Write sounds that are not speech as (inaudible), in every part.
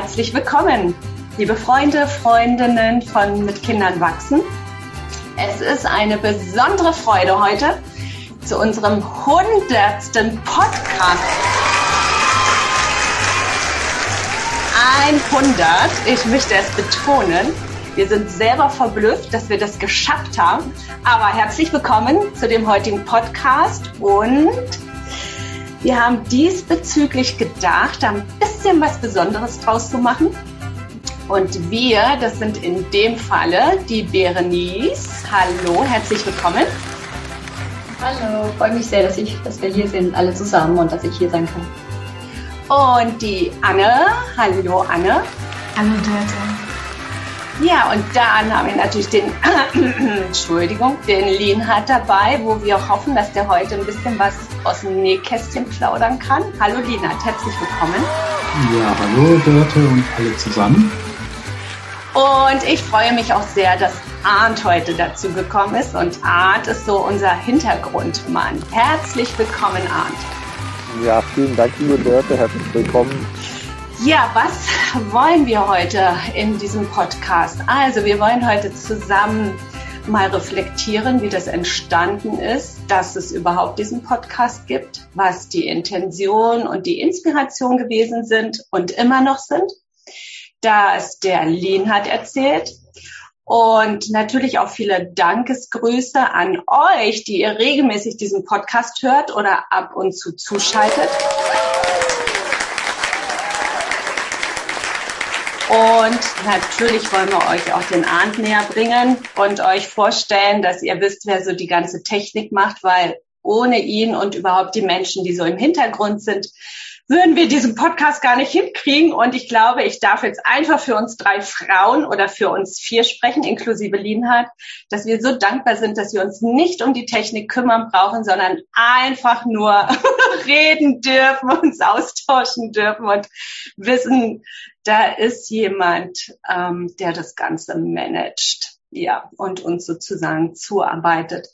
herzlich willkommen, liebe Freunde, Freundinnen von Mit Kindern wachsen. Es ist eine besondere Freude heute zu unserem hundertsten Podcast. 100, ich möchte es betonen. Wir sind selber verblüfft, dass wir das geschafft haben. Aber herzlich willkommen zu dem heutigen Podcast und wir haben diesbezüglich gedacht, ein bisschen was Besonderes draus zu machen. Und wir, das sind in dem Falle die Berenice. Hallo, herzlich willkommen. Hallo, freue mich sehr, dass, ich, dass wir hier sind, alle zusammen und dass ich hier sein kann. Und die Anne. Hallo, Anne. Hallo, Dörte. Ja, und dann haben wir natürlich den, (clears throat) Entschuldigung, den Lienhardt dabei, wo wir hoffen, dass der heute ein bisschen was aus dem Nähkästchen plaudern kann. Hallo Lienhardt, herzlich willkommen. Ja, hallo Dörte und alle zusammen. Und ich freue mich auch sehr, dass Arndt heute dazu gekommen ist. Und Arndt ist so unser Hintergrundmann. Herzlich willkommen, Arndt. Ja, vielen Dank, liebe Dörte. Herzlich willkommen ja, was wollen wir heute in diesem Podcast? Also, wir wollen heute zusammen mal reflektieren, wie das entstanden ist, dass es überhaupt diesen Podcast gibt, was die Intention und die Inspiration gewesen sind und immer noch sind. dass der Lean hat erzählt. Und natürlich auch viele Dankesgrüße an euch, die ihr regelmäßig diesen Podcast hört oder ab und zu zuschaltet. Und natürlich wollen wir euch auch den Arndt näher bringen und euch vorstellen, dass ihr wisst, wer so die ganze Technik macht, weil ohne ihn und überhaupt die Menschen, die so im Hintergrund sind, würden wir diesen Podcast gar nicht hinkriegen. Und ich glaube, ich darf jetzt einfach für uns drei Frauen oder für uns vier sprechen, inklusive Lienhardt, dass wir so dankbar sind, dass wir uns nicht um die Technik kümmern brauchen, sondern einfach nur (laughs) reden dürfen, uns austauschen dürfen und wissen, da ist jemand, ähm, der das Ganze managt. Ja, und uns sozusagen zuarbeitet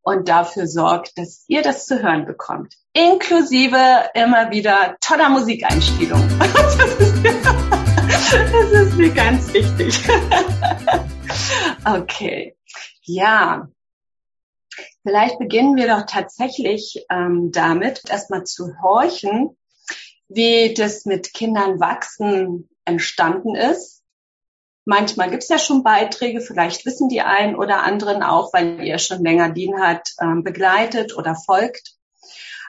und dafür sorgt, dass ihr das zu hören bekommt inklusive immer wieder toller Musikeinspielung. (laughs) Das ist, mir ganz wichtig. (laughs) Okay, ja. Vielleicht beginnen wir doch tatsächlich ähm, damit, erstmal zu horchen, wie das mit Kindern wachsen entstanden ist. Manchmal gibt es ja schon Beiträge, vielleicht wissen die einen oder anderen auch, weil ihr schon länger DIN hat, ähm, begleitet oder folgt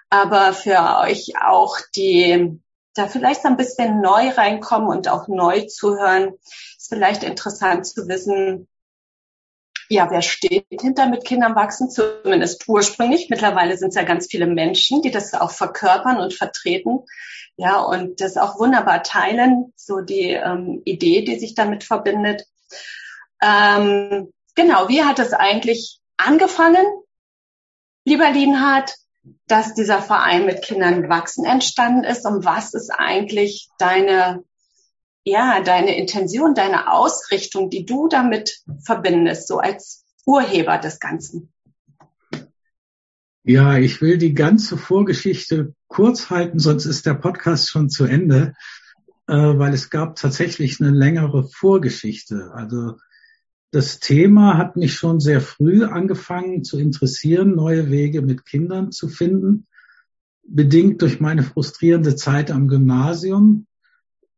aber für euch auch, die da vielleicht ein bisschen neu reinkommen und auch neu zuhören, ist vielleicht interessant zu wissen, ja, wer steht hinter mit Kindern wachsen, zumindest ursprünglich. Mittlerweile sind es ja ganz viele Menschen, die das auch verkörpern und vertreten. Ja, und das auch wunderbar teilen, so die ähm, Idee, die sich damit verbindet. Ähm, genau, wie hat es eigentlich angefangen, lieber Lienhardt? dass dieser Verein mit Kindern wachsen entstanden ist und was ist eigentlich deine, ja, deine Intention, deine Ausrichtung, die du damit verbindest, so als Urheber des Ganzen? Ja, ich will die ganze Vorgeschichte kurz halten, sonst ist der Podcast schon zu Ende, äh, weil es gab tatsächlich eine längere Vorgeschichte. Also das Thema hat mich schon sehr früh angefangen zu interessieren, neue Wege mit Kindern zu finden, bedingt durch meine frustrierende Zeit am Gymnasium,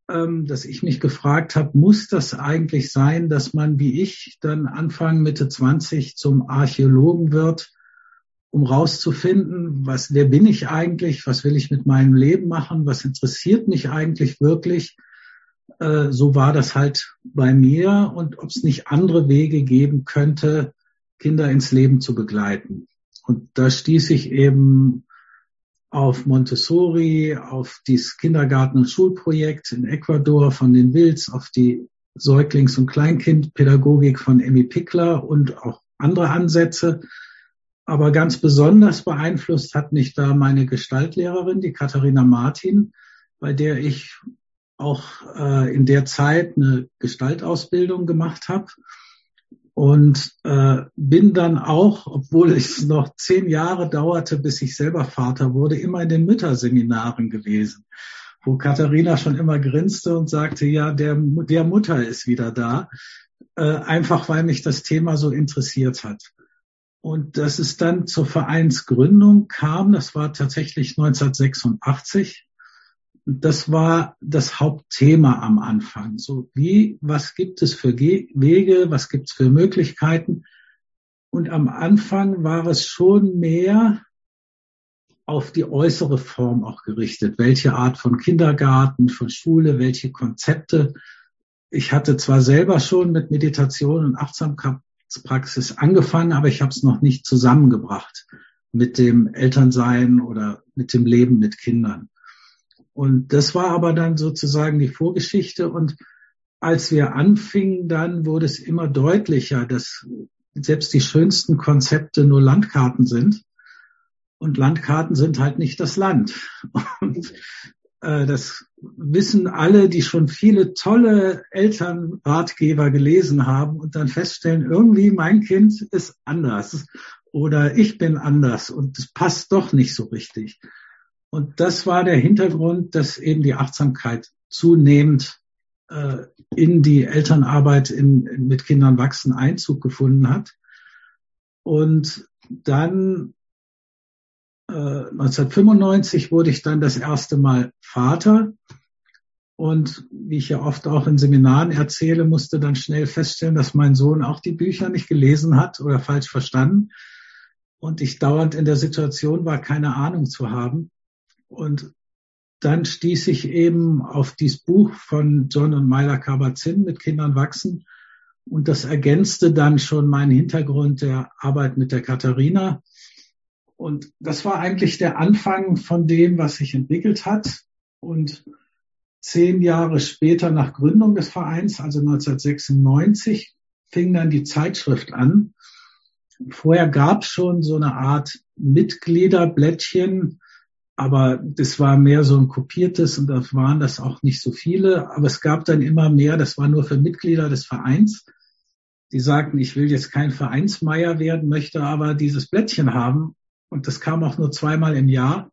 ähm, dass ich mich gefragt habe, muss das eigentlich sein, dass man wie ich dann Anfang Mitte 20 zum Archäologen wird, um rauszufinden, was, wer bin ich eigentlich, was will ich mit meinem Leben machen, was interessiert mich eigentlich wirklich äh, so war das halt bei mir und ob es nicht andere Wege geben könnte, Kinder ins Leben zu begleiten. Und da stieß ich eben auf Montessori, auf dieses Kindergarten- und Schulprojekt in Ecuador von den Wills, auf die Säuglings- und Kleinkindpädagogik von Emmy Pickler und auch andere Ansätze. Aber ganz besonders beeinflusst hat mich da meine Gestaltlehrerin, die Katharina Martin, bei der ich auch äh, in der Zeit eine Gestaltausbildung gemacht habe und äh, bin dann auch, obwohl es noch zehn Jahre dauerte, bis ich selber Vater wurde, immer in den Mütterseminaren gewesen. wo Katharina schon immer grinste und sagte, ja, der, der Mutter ist wieder da, äh, einfach weil mich das Thema so interessiert hat. Und dass es dann zur Vereinsgründung kam, das war tatsächlich 1986. Das war das Hauptthema am Anfang. So wie, was gibt es für Wege, was gibt es für Möglichkeiten? Und am Anfang war es schon mehr auf die äußere Form auch gerichtet. Welche Art von Kindergarten, von Schule, welche Konzepte. Ich hatte zwar selber schon mit Meditation und Achtsamkeitspraxis angefangen, aber ich habe es noch nicht zusammengebracht mit dem Elternsein oder mit dem Leben mit Kindern. Und das war aber dann sozusagen die Vorgeschichte. Und als wir anfingen, dann wurde es immer deutlicher, dass selbst die schönsten Konzepte nur Landkarten sind. Und Landkarten sind halt nicht das Land. (laughs) Und äh, das wissen alle, die schon viele tolle Elternratgeber gelesen haben und dann feststellen, irgendwie mein Kind ist anders oder ich bin anders und es passt doch nicht so richtig. Und das war der Hintergrund, dass eben die Achtsamkeit zunehmend äh, in die Elternarbeit in, in, mit Kindern wachsen Einzug gefunden hat. Und dann äh, 1995 wurde ich dann das erste Mal Vater. Und wie ich ja oft auch in Seminaren erzähle, musste dann schnell feststellen, dass mein Sohn auch die Bücher nicht gelesen hat oder falsch verstanden. Und ich dauernd in der Situation war, keine Ahnung zu haben. Und dann stieß ich eben auf dieses Buch von John und Myla Kabat-Zinn mit Kindern wachsen. Und das ergänzte dann schon meinen Hintergrund der Arbeit mit der Katharina. Und das war eigentlich der Anfang von dem, was sich entwickelt hat. Und zehn Jahre später nach Gründung des Vereins, also 1996, fing dann die Zeitschrift an. Vorher gab es schon so eine Art Mitgliederblättchen, aber das war mehr so ein kopiertes und da waren das auch nicht so viele. Aber es gab dann immer mehr, das war nur für Mitglieder des Vereins. Die sagten, ich will jetzt kein Vereinsmeier werden, möchte aber dieses Blättchen haben. Und das kam auch nur zweimal im Jahr.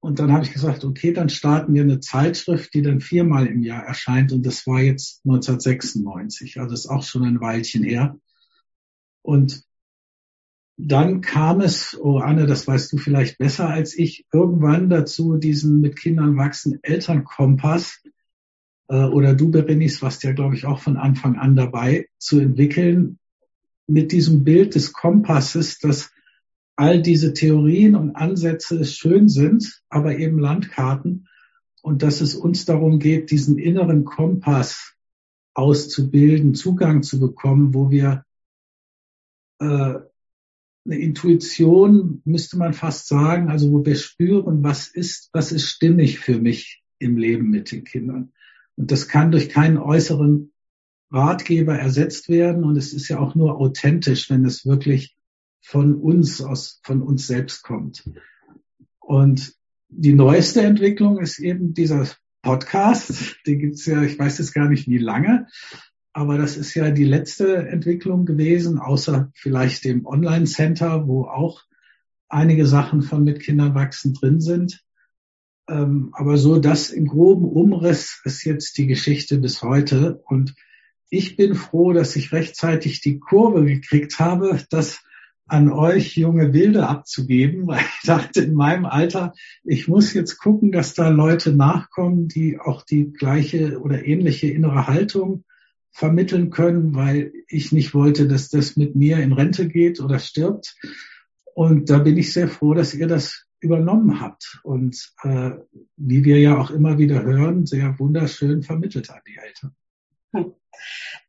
Und dann habe ich gesagt, okay, dann starten wir eine Zeitschrift, die dann viermal im Jahr erscheint. Und das war jetzt 1996. Also ist auch schon ein Weilchen her. Und dann kam es, oh Anne, das weißt du vielleicht besser als ich, irgendwann dazu, diesen mit Kindern wachsen Elternkompass äh, oder du, Berenis, warst ja, glaube ich, auch von Anfang an dabei, zu entwickeln mit diesem Bild des Kompasses, dass all diese Theorien und Ansätze schön sind, aber eben Landkarten und dass es uns darum geht, diesen inneren Kompass auszubilden, Zugang zu bekommen, wo wir äh, eine Intuition, müsste man fast sagen, also wo wir spüren, was ist, was ist stimmig für mich im Leben mit den Kindern. Und das kann durch keinen äußeren Ratgeber ersetzt werden. Und es ist ja auch nur authentisch, wenn es wirklich von uns aus, von uns selbst kommt. Und die neueste Entwicklung ist eben dieser Podcast. Den gibt's ja, ich weiß jetzt gar nicht wie lange, aber das ist ja die letzte Entwicklung gewesen, außer vielleicht dem Online-Center, wo auch einige Sachen von mit Kindern wachsen drin sind. Ähm, aber so das im groben Umriss ist jetzt die Geschichte bis heute. Und ich bin froh, dass ich rechtzeitig die Kurve gekriegt habe, das an euch junge Wilde abzugeben, (laughs) weil ich dachte in meinem Alter, ich muss jetzt gucken, dass da Leute nachkommen, die auch die gleiche oder ähnliche innere Haltung vermitteln können, weil ich nicht wollte, dass das mit mir in Rente geht oder stirbt. Und da bin ich sehr froh, dass ihr das übernommen habt und äh, wie wir ja auch immer wieder hören, sehr wunderschön vermittelt an die Eltern. Hm.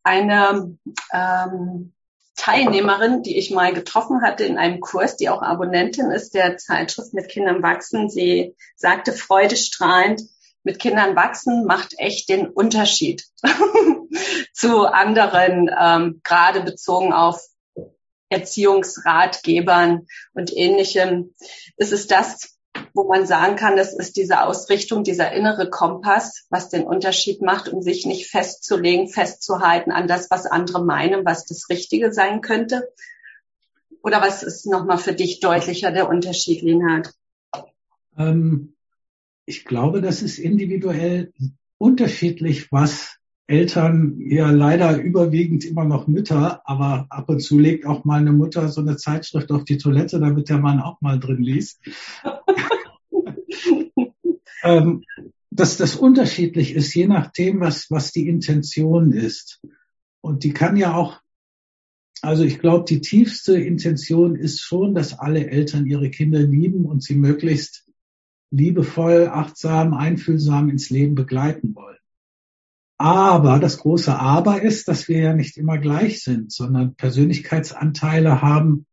Eine ähm, Teilnehmerin, die ich mal getroffen hatte in einem Kurs, die auch Abonnentin ist der Zeitschrift mit Kindern wachsen, sie sagte freudestrahlend, mit Kindern wachsen macht echt den Unterschied (laughs) zu anderen, ähm, gerade bezogen auf Erziehungsratgebern und ähnlichem. Es ist das, wo man sagen kann, das ist diese Ausrichtung, dieser innere Kompass, was den Unterschied macht, um sich nicht festzulegen, festzuhalten an das, was andere meinen, was das Richtige sein könnte. Oder was ist nochmal für dich deutlicher der Unterschied, Linhard? Ähm, ich glaube, das ist individuell unterschiedlich, was Eltern, ja leider überwiegend immer noch Mütter, aber ab und zu legt auch mal eine Mutter so eine Zeitschrift auf die Toilette, damit der Mann auch mal drin liest. (laughs) (laughs) ähm, dass das unterschiedlich ist, je nachdem, was, was die Intention ist. Und die kann ja auch, also ich glaube, die tiefste Intention ist schon, dass alle Eltern ihre Kinder lieben und sie möglichst liebevoll, achtsam, einfühlsam ins Leben begleiten wollen. Aber das große Aber ist, dass wir ja nicht immer gleich sind, sondern Persönlichkeitsanteile haben,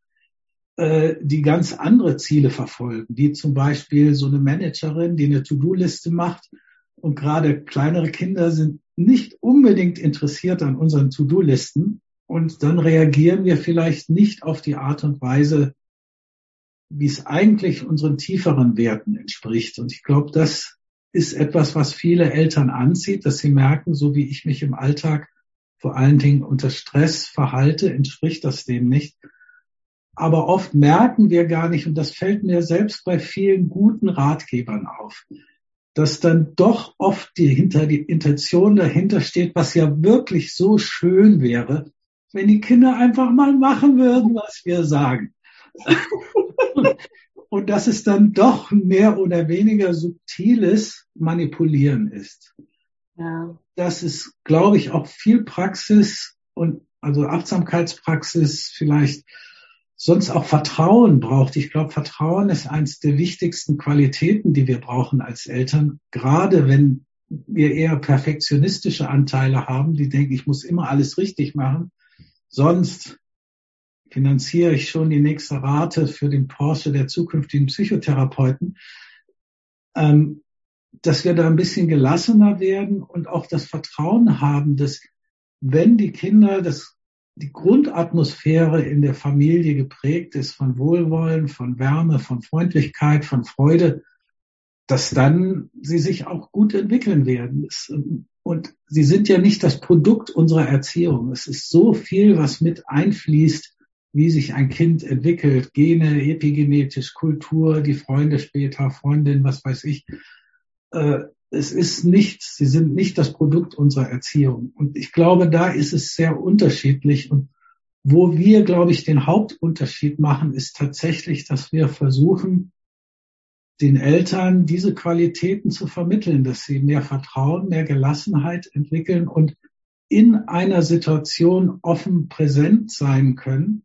äh, die ganz andere Ziele verfolgen, wie zum Beispiel so eine Managerin, die eine To-Do-Liste macht und gerade kleinere Kinder sind nicht unbedingt interessiert an unseren To-Do-Listen und dann reagieren wir vielleicht nicht auf die Art und Weise, wie es eigentlich unseren tieferen Werten entspricht. Und ich glaube, das ist etwas, was viele Eltern anzieht, dass sie merken, so wie ich mich im Alltag vor allen Dingen unter Stress verhalte, entspricht das dem nicht. Aber oft merken wir gar nicht, und das fällt mir selbst bei vielen guten Ratgebern auf, dass dann doch oft die, hinter, die Intention dahinter steht, was ja wirklich so schön wäre, wenn die Kinder einfach mal machen würden, was wir sagen. (laughs) und dass es dann doch mehr oder weniger subtiles Manipulieren ist. Ja. Das ist, glaube ich, auch viel Praxis und also Achtsamkeitspraxis vielleicht sonst auch Vertrauen braucht. Ich glaube, Vertrauen ist eines der wichtigsten Qualitäten, die wir brauchen als Eltern, gerade wenn wir eher perfektionistische Anteile haben, die denken, ich muss immer alles richtig machen, sonst finanziere ich schon die nächste Rate für den Porsche der zukünftigen Psychotherapeuten, ähm, dass wir da ein bisschen gelassener werden und auch das Vertrauen haben, dass wenn die Kinder, dass die Grundatmosphäre in der Familie geprägt ist von Wohlwollen, von Wärme, von Freundlichkeit, von Freude, dass dann sie sich auch gut entwickeln werden. Und sie sind ja nicht das Produkt unserer Erziehung. Es ist so viel, was mit einfließt wie sich ein Kind entwickelt, Gene, epigenetisch, Kultur, die Freunde später, Freundin, was weiß ich. Es ist nicht, sie sind nicht das Produkt unserer Erziehung. Und ich glaube, da ist es sehr unterschiedlich. Und wo wir, glaube ich, den Hauptunterschied machen, ist tatsächlich, dass wir versuchen, den Eltern diese Qualitäten zu vermitteln, dass sie mehr Vertrauen, mehr Gelassenheit entwickeln und in einer Situation offen präsent sein können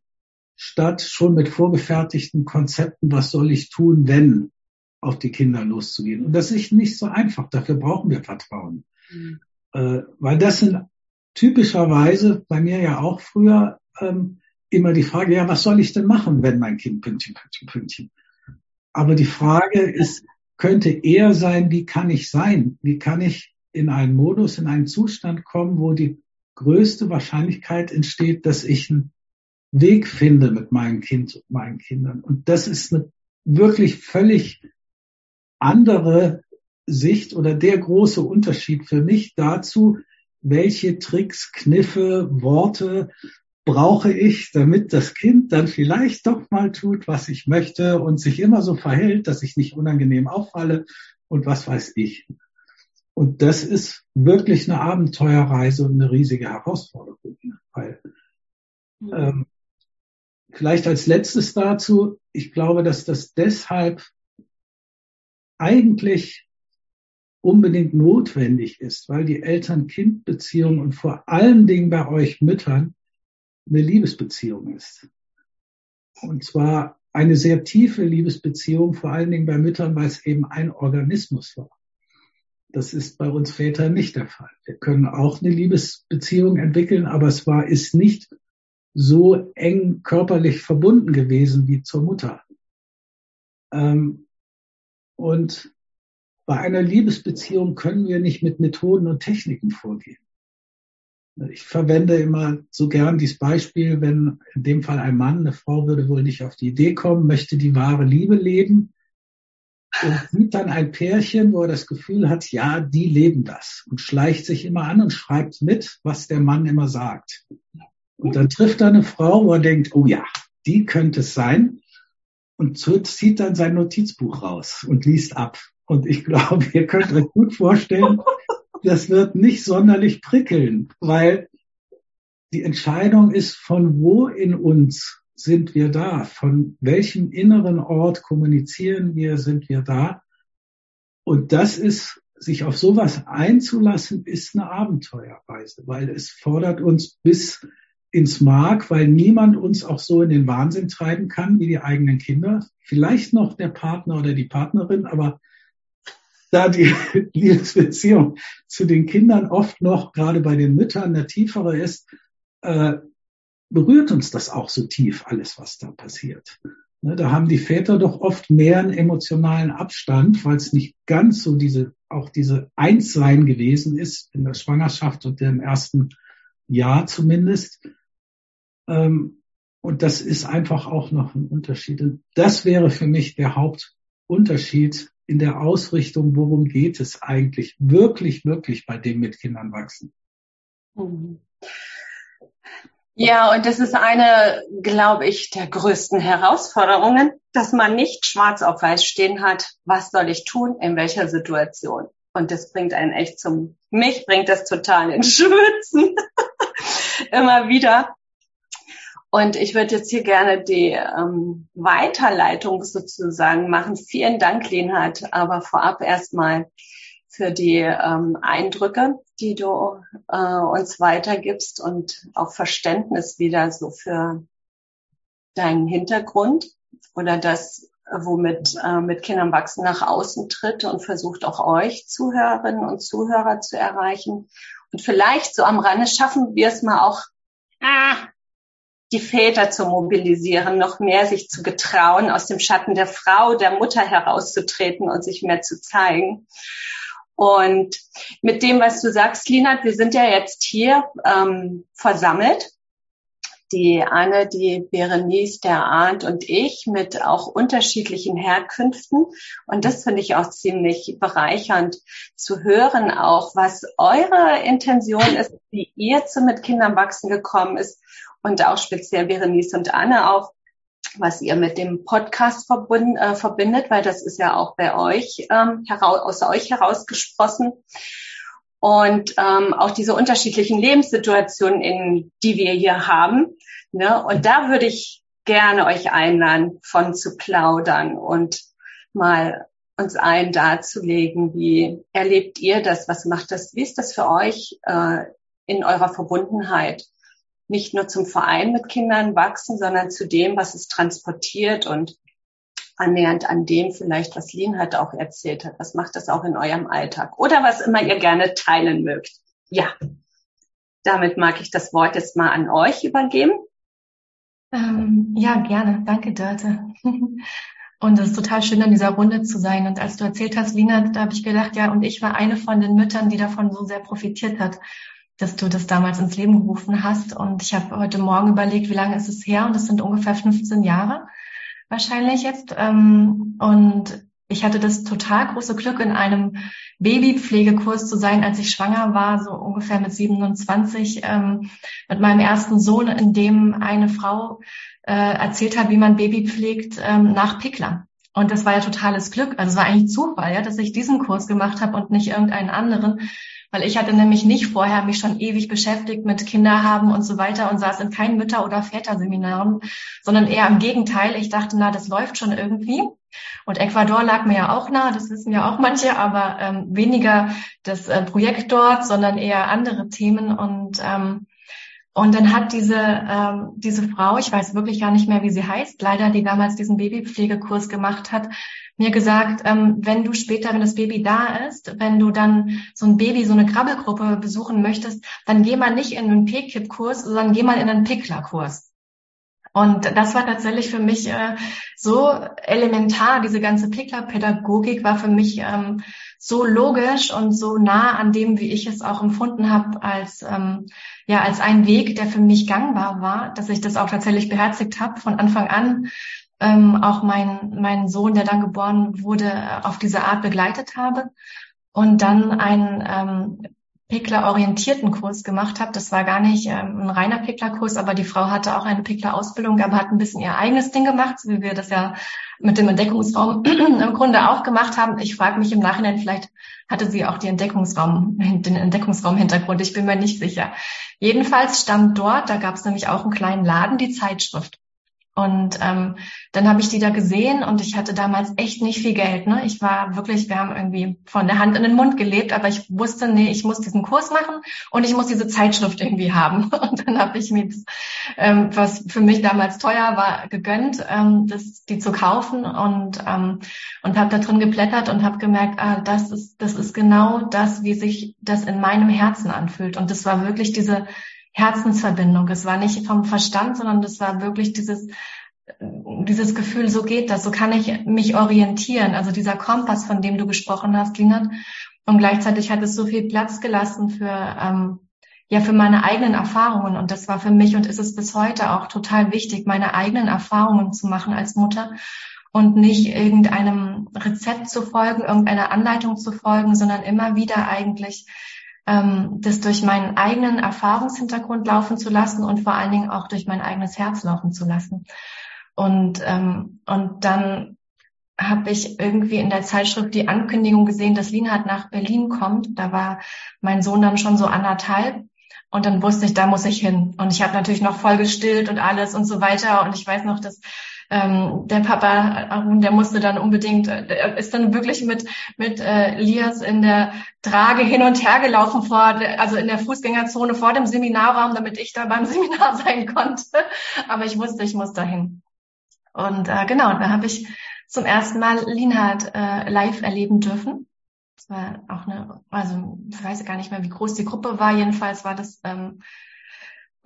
statt schon mit vorgefertigten Konzepten, was soll ich tun, wenn auf die Kinder loszugehen. Und das ist nicht so einfach. Dafür brauchen wir Vertrauen. Mhm. Äh, weil das sind typischerweise bei mir ja auch früher ähm, immer die Frage, ja, was soll ich denn machen, wenn mein Kind Pünktchen, Pünktchen, Pünktchen. Aber die Frage ist, könnte eher sein, wie kann ich sein? Wie kann ich in einen Modus, in einen Zustand kommen, wo die größte Wahrscheinlichkeit entsteht, dass ich ein Weg finde mit meinem Kind und meinen Kindern. Und das ist eine wirklich völlig andere Sicht oder der große Unterschied für mich dazu, welche Tricks, Kniffe, Worte brauche ich, damit das Kind dann vielleicht doch mal tut, was ich möchte und sich immer so verhält, dass ich nicht unangenehm auffalle und was weiß ich. Und das ist wirklich eine Abenteuerreise und eine riesige Herausforderung, weil ähm, Vielleicht als letztes dazu, ich glaube, dass das deshalb eigentlich unbedingt notwendig ist, weil die Eltern-Kind-Beziehung und vor allen Dingen bei euch Müttern eine Liebesbeziehung ist. Und zwar eine sehr tiefe Liebesbeziehung, vor allen Dingen bei Müttern, weil es eben ein Organismus war. Das ist bei uns Vätern nicht der Fall. Wir können auch eine Liebesbeziehung entwickeln, aber es war, ist nicht so eng körperlich verbunden gewesen wie zur Mutter. Ähm, und bei einer Liebesbeziehung können wir nicht mit Methoden und Techniken vorgehen. Ich verwende immer so gern dieses Beispiel, wenn in dem Fall ein Mann, eine Frau würde wohl nicht auf die Idee kommen, möchte die wahre Liebe leben und sieht dann ein Pärchen, wo er das Gefühl hat, ja, die leben das und schleicht sich immer an und schreibt mit, was der Mann immer sagt. Und dann trifft er eine Frau, wo er denkt, oh ja, die könnte es sein. Und zieht dann sein Notizbuch raus und liest ab. Und ich glaube, ihr könnt euch gut vorstellen, das wird nicht sonderlich prickeln, weil die Entscheidung ist, von wo in uns sind wir da, von welchem inneren Ort kommunizieren wir, sind wir da. Und das ist, sich auf sowas einzulassen, ist eine Abenteuerreise, weil es fordert uns bis ins Mark, weil niemand uns auch so in den Wahnsinn treiben kann wie die eigenen Kinder. Vielleicht noch der Partner oder die Partnerin, aber da die (laughs) Liebesbeziehung zu den Kindern oft noch, gerade bei den Müttern, eine tiefere ist, äh, berührt uns das auch so tief, alles, was da passiert. Ne, da haben die Väter doch oft mehr einen emotionalen Abstand, weil es nicht ganz so diese, auch diese Einssein gewesen ist in der Schwangerschaft und im ersten Jahr zumindest. Ähm, und das ist einfach auch noch ein Unterschied. Und das wäre für mich der Hauptunterschied in der Ausrichtung, worum geht es eigentlich wirklich, wirklich bei dem mit Kindern wachsen. Mhm. Ja, und das ist eine, glaube ich, der größten Herausforderungen, dass man nicht schwarz auf weiß stehen hat, was soll ich tun, in welcher Situation. Und das bringt einen echt zum, mich bringt das total in Schwitzen. (laughs) Immer wieder. Und ich würde jetzt hier gerne die ähm, Weiterleitung sozusagen machen. Vielen Dank, Lenhard, aber vorab erstmal für die ähm, Eindrücke, die du äh, uns weitergibst und auch Verständnis wieder so für deinen Hintergrund oder das, womit äh, mit Kindern wachsen nach außen tritt und versucht auch euch Zuhörerinnen und Zuhörer zu erreichen. Und vielleicht so am Rande schaffen wir es mal auch, ah, die Väter zu mobilisieren, noch mehr sich zu getrauen, aus dem Schatten der Frau, der Mutter herauszutreten und sich mehr zu zeigen. Und mit dem, was du sagst, Linat, wir sind ja jetzt hier ähm, versammelt. Die Anne, die Berenice, der Arndt und ich mit auch unterschiedlichen Herkünften. Und das finde ich auch ziemlich bereichernd zu hören, auch was eure Intention ist, wie ihr zu mit Kindern wachsen gekommen ist und auch speziell Berenice und Anne auch, was ihr mit dem Podcast verbund, äh, verbindet, weil das ist ja auch bei euch ähm, heraus, aus euch herausgesprossen. Und ähm, auch diese unterschiedlichen Lebenssituationen, in die wir hier haben. Ne? Und da würde ich gerne euch einladen, von zu plaudern und mal uns allen darzulegen, wie erlebt ihr das, was macht das, wie ist das für euch äh, in eurer Verbundenheit nicht nur zum Verein mit Kindern wachsen, sondern zu dem, was es transportiert und annähernd an dem vielleicht, was Lien hat auch erzählt hat. Was macht das auch in eurem Alltag? Oder was immer ihr gerne teilen mögt. Ja, damit mag ich das Wort jetzt mal an euch übergeben. Ähm, ja, gerne. Danke, Dörte. (laughs) Und es ist total schön, in dieser Runde zu sein. Und als du erzählt hast, Lina, da habe ich gedacht, ja, und ich war eine von den Müttern, die davon so sehr profitiert hat dass du das damals ins Leben gerufen hast. Und ich habe heute Morgen überlegt, wie lange ist es her? Und es sind ungefähr 15 Jahre wahrscheinlich jetzt. Ähm, und ich hatte das total große Glück, in einem Babypflegekurs zu sein, als ich schwanger war, so ungefähr mit 27, ähm, mit meinem ersten Sohn, in dem eine Frau äh, erzählt hat, wie man Baby pflegt ähm, nach Pickler. Und das war ja totales Glück. Also es war eigentlich Zufall, ja, dass ich diesen Kurs gemacht habe und nicht irgendeinen anderen. Weil ich hatte nämlich nicht vorher mich schon ewig beschäftigt mit Kinder haben und so weiter und saß in keinen Mütter- oder Väterseminaren, sondern eher im Gegenteil. Ich dachte, na, das läuft schon irgendwie. Und Ecuador lag mir ja auch nah, das wissen ja auch manche, aber ähm, weniger das äh, Projekt dort, sondern eher andere Themen. Und ähm, und dann hat diese, ähm, diese Frau, ich weiß wirklich gar nicht mehr, wie sie heißt, leider, die damals diesen Babypflegekurs gemacht hat, mir gesagt, ähm, wenn du später, wenn das Baby da ist, wenn du dann so ein Baby, so eine Krabbelgruppe besuchen möchtest, dann geh mal nicht in einen P-Kip-Kurs, sondern geh mal in einen Pickler-Kurs. Und das war tatsächlich für mich äh, so elementar. Diese ganze Pickler-Pädagogik war für mich ähm, so logisch und so nah an dem, wie ich es auch empfunden habe, als ähm, ja als ein Weg, der für mich gangbar war, dass ich das auch tatsächlich beherzigt habe von Anfang an ähm, auch meinen mein Sohn, der dann geboren wurde, auf diese Art begleitet habe und dann ein ähm, Pickler-orientierten Kurs gemacht habe. Das war gar nicht ähm, ein reiner Pickler-Kurs, aber die Frau hatte auch eine Pickler-Ausbildung, aber hat ein bisschen ihr eigenes Ding gemacht, so wie wir das ja mit dem Entdeckungsraum (clears throat) im Grunde auch gemacht haben. Ich frage mich im Nachhinein, vielleicht hatte sie auch die Entdeckungsraum, (laughs) den Entdeckungsraum-Hintergrund. Ich bin mir nicht sicher. Jedenfalls stand dort, da gab es nämlich auch einen kleinen Laden, die Zeitschrift. Und ähm, dann habe ich die da gesehen und ich hatte damals echt nicht viel Geld. Ne? Ich war wirklich, wir haben irgendwie von der Hand in den Mund gelebt, aber ich wusste, nee, ich muss diesen Kurs machen und ich muss diese Zeitschrift irgendwie haben. (laughs) Und dann habe ich mir, das, ähm, was für mich damals teuer war, gegönnt, ähm, das, die zu kaufen und ähm, und habe da drin geblättert und habe gemerkt, ah, das ist das ist genau das, wie sich das in meinem Herzen anfühlt. Und das war wirklich diese Herzensverbindung. Es war nicht vom Verstand, sondern es war wirklich dieses, dieses Gefühl, so geht das, so kann ich mich orientieren. Also dieser Kompass, von dem du gesprochen hast, Linat. Und gleichzeitig hat es so viel Platz gelassen für, ähm, ja, für meine eigenen Erfahrungen. Und das war für mich und ist es bis heute auch total wichtig, meine eigenen Erfahrungen zu machen als Mutter und nicht irgendeinem Rezept zu folgen, irgendeiner Anleitung zu folgen, sondern immer wieder eigentlich ähm, das durch meinen eigenen Erfahrungshintergrund laufen zu lassen und vor allen Dingen auch durch mein eigenes Herz laufen zu lassen. Und, ähm, und dann habe ich irgendwie in der Zeitschrift die Ankündigung gesehen, dass Linhard nach Berlin kommt. Da war mein Sohn dann schon so anderthalb. Und dann wusste ich, da muss ich hin. Und ich habe natürlich noch voll gestillt und alles und so weiter. Und ich weiß noch, dass ähm, der Papa Arun, der musste dann unbedingt, äh, der ist dann wirklich mit mit äh, Lias in der Trage hin und her gelaufen vor, also in der Fußgängerzone vor dem Seminarraum, damit ich da beim (laughs) Seminar sein konnte. Aber ich wusste, ich muss dahin. Und äh, genau, da habe ich zum ersten Mal Linhard äh, live erleben dürfen. Das war auch eine, also ich weiß gar nicht mehr, wie groß die Gruppe war. Jedenfalls war das ähm,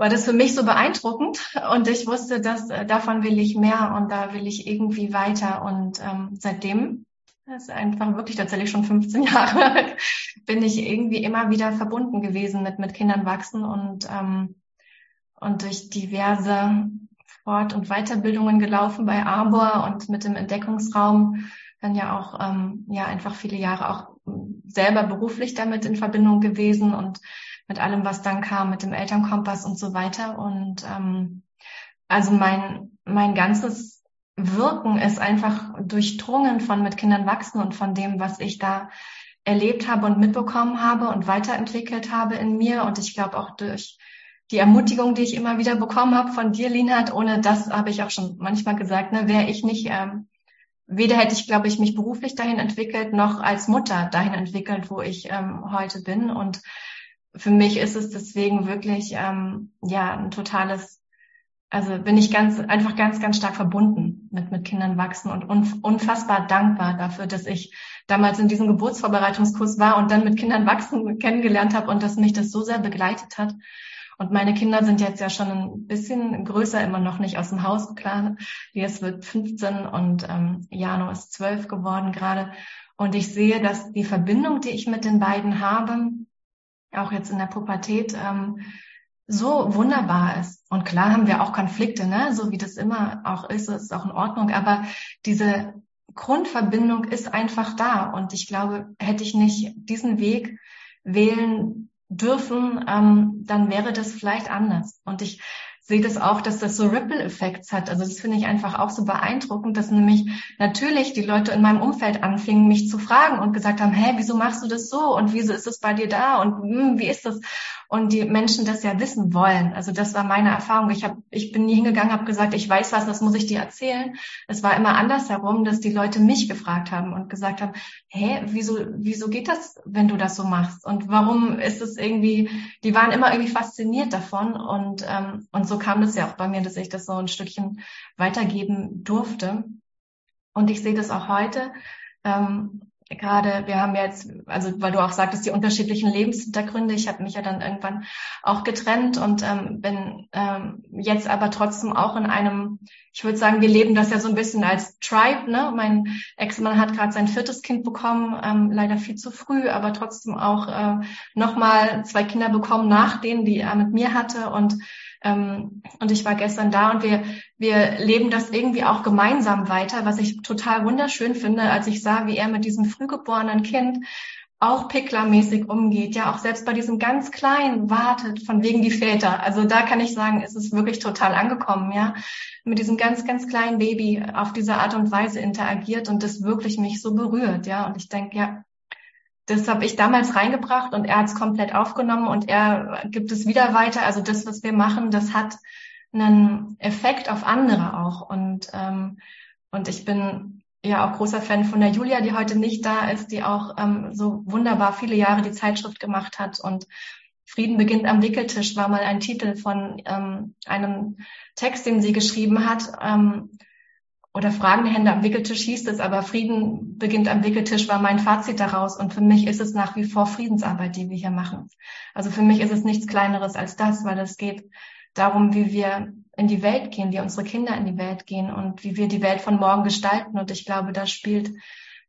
war das für mich so beeindruckend und ich wusste, dass äh, davon will ich mehr und da will ich irgendwie weiter und ähm, seitdem, das ist einfach wirklich tatsächlich schon 15 (laughs) Jahre, bin ich irgendwie immer wieder verbunden gewesen mit mit Kindern wachsen und ähm, und durch diverse Fort- und Weiterbildungen gelaufen bei Arbor und mit dem Entdeckungsraum. Dann ja auch ähm, ja einfach viele Jahre auch selber beruflich damit in Verbindung gewesen und mit allem, was dann kam, mit dem Elternkompass und so weiter. Und ähm, also mein, mein ganzes Wirken ist einfach durchdrungen von mit Kindern wachsen und von dem, was ich da erlebt habe und mitbekommen habe und weiterentwickelt habe in mir. Und ich glaube auch durch die Ermutigung, die ich immer wieder bekommen habe von dir, Linhard, ohne das habe ich auch schon manchmal gesagt, ne, wäre ich nicht, ähm, weder hätte ich, glaube ich, mich beruflich dahin entwickelt, noch als Mutter dahin entwickelt, wo ich ähm, heute bin. Und für mich ist es deswegen wirklich ähm, ja ein totales, also bin ich ganz einfach ganz ganz stark verbunden mit mit Kindern wachsen und unfassbar dankbar dafür, dass ich damals in diesem Geburtsvorbereitungskurs war und dann mit Kindern wachsen kennengelernt habe und dass mich das so sehr begleitet hat. Und meine Kinder sind jetzt ja schon ein bisschen größer, immer noch nicht aus dem Haus, klar. Jetzt wird 15 und ähm, Jano ist 12 geworden gerade. Und ich sehe, dass die Verbindung, die ich mit den beiden habe, auch jetzt in der Pubertät, ähm, so wunderbar ist. Und klar haben wir auch Konflikte, ne? so wie das immer auch ist, ist auch in Ordnung. Aber diese Grundverbindung ist einfach da. Und ich glaube, hätte ich nicht diesen Weg wählen dürfen, ähm, dann wäre das vielleicht anders. Und ich sehe das auch, dass das so Ripple-Effekts hat. Also das finde ich einfach auch so beeindruckend, dass nämlich natürlich die Leute in meinem Umfeld anfingen, mich zu fragen und gesagt haben, hä, wieso machst du das so und wieso ist das bei dir da und hm, wie ist das? Und die Menschen das ja wissen wollen. Also das war meine Erfahrung. Ich hab, ich bin nie hingegangen, habe gesagt, ich weiß was, das muss ich dir erzählen. Es war immer andersherum, dass die Leute mich gefragt haben und gesagt haben, hä, wieso, wieso geht das, wenn du das so machst? Und warum ist es irgendwie? Die waren immer irgendwie fasziniert davon und ähm, und so kam das ja auch bei mir, dass ich das so ein Stückchen weitergeben durfte. Und ich sehe das auch heute. Ähm, gerade, wir haben jetzt, also weil du auch sagtest, die unterschiedlichen Lebenshintergründe. Ich habe mich ja dann irgendwann auch getrennt und ähm, bin ähm, jetzt aber trotzdem auch in einem, ich würde sagen, wir leben das ja so ein bisschen als Tribe. Ne? Mein Ex-Mann hat gerade sein viertes Kind bekommen, ähm, leider viel zu früh, aber trotzdem auch äh, nochmal zwei Kinder bekommen nach denen, die er mit mir hatte und ähm, und ich war gestern da und wir, wir leben das irgendwie auch gemeinsam weiter, was ich total wunderschön finde, als ich sah, wie er mit diesem frühgeborenen Kind auch picklermäßig umgeht, ja auch selbst bei diesem ganz Kleinen wartet, von wegen die Väter. Also da kann ich sagen, ist es wirklich total angekommen, ja, mit diesem ganz, ganz kleinen Baby auf diese Art und Weise interagiert und das wirklich mich so berührt, ja. Und ich denke, ja, das habe ich damals reingebracht und er hat es komplett aufgenommen und er gibt es wieder weiter. Also das, was wir machen, das hat einen Effekt auf andere auch. Und, ähm, und ich bin ja auch großer Fan von der Julia, die heute nicht da ist, die auch ähm, so wunderbar viele Jahre die Zeitschrift gemacht hat. Und Frieden beginnt am Wickeltisch war mal ein Titel von ähm, einem Text, den sie geschrieben hat. Ähm, oder Fragende Hände am Wickeltisch hieß es, aber Frieden beginnt am Wickeltisch war mein Fazit daraus. Und für mich ist es nach wie vor Friedensarbeit, die wir hier machen. Also für mich ist es nichts Kleineres als das, weil es geht darum, wie wir in die Welt gehen, wie unsere Kinder in die Welt gehen und wie wir die Welt von morgen gestalten. Und ich glaube, da spielt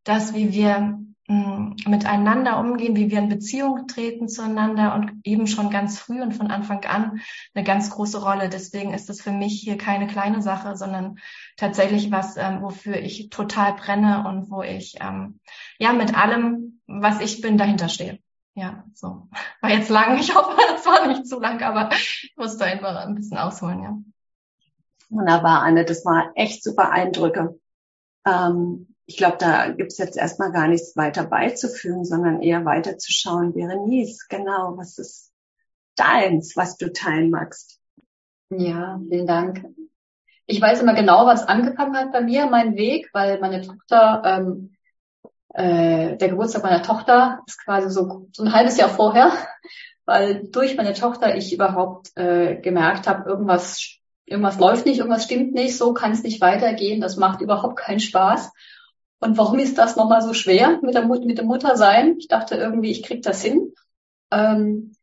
das, wie wir mh, miteinander umgehen, wie wir in Beziehung treten zueinander und eben schon ganz früh und von Anfang an eine ganz große Rolle. Deswegen ist es für mich hier keine kleine Sache, sondern tatsächlich was, ähm, wofür ich total brenne und wo ich ähm, ja mit allem, was ich bin, dahinter stehe. Ja, so. War jetzt lang. Ich hoffe, (laughs) das war nicht zu lang, aber ich musste einfach ein bisschen ausholen, ja. Wunderbar, Anne, das war echt super Eindrücke. Ähm, ich glaube, da gibt's jetzt erstmal gar nichts weiter beizufügen, sondern eher weiterzuschauen. Berenice, genau, was ist deins, was du teilen magst? Ja, vielen Dank. Ich weiß immer genau, was angefangen hat bei mir, mein Weg, weil meine Tochter, ähm, äh, der Geburtstag meiner Tochter ist quasi so, so ein halbes Jahr vorher, (laughs) weil durch meine Tochter ich überhaupt äh, gemerkt habe, irgendwas irgendwas läuft nicht, irgendwas stimmt nicht, so kann es nicht weitergehen, das macht überhaupt keinen Spaß. Und warum ist das nochmal so schwer mit der, mit der Mutter sein? Ich dachte irgendwie, ich krieg das hin. Ähm,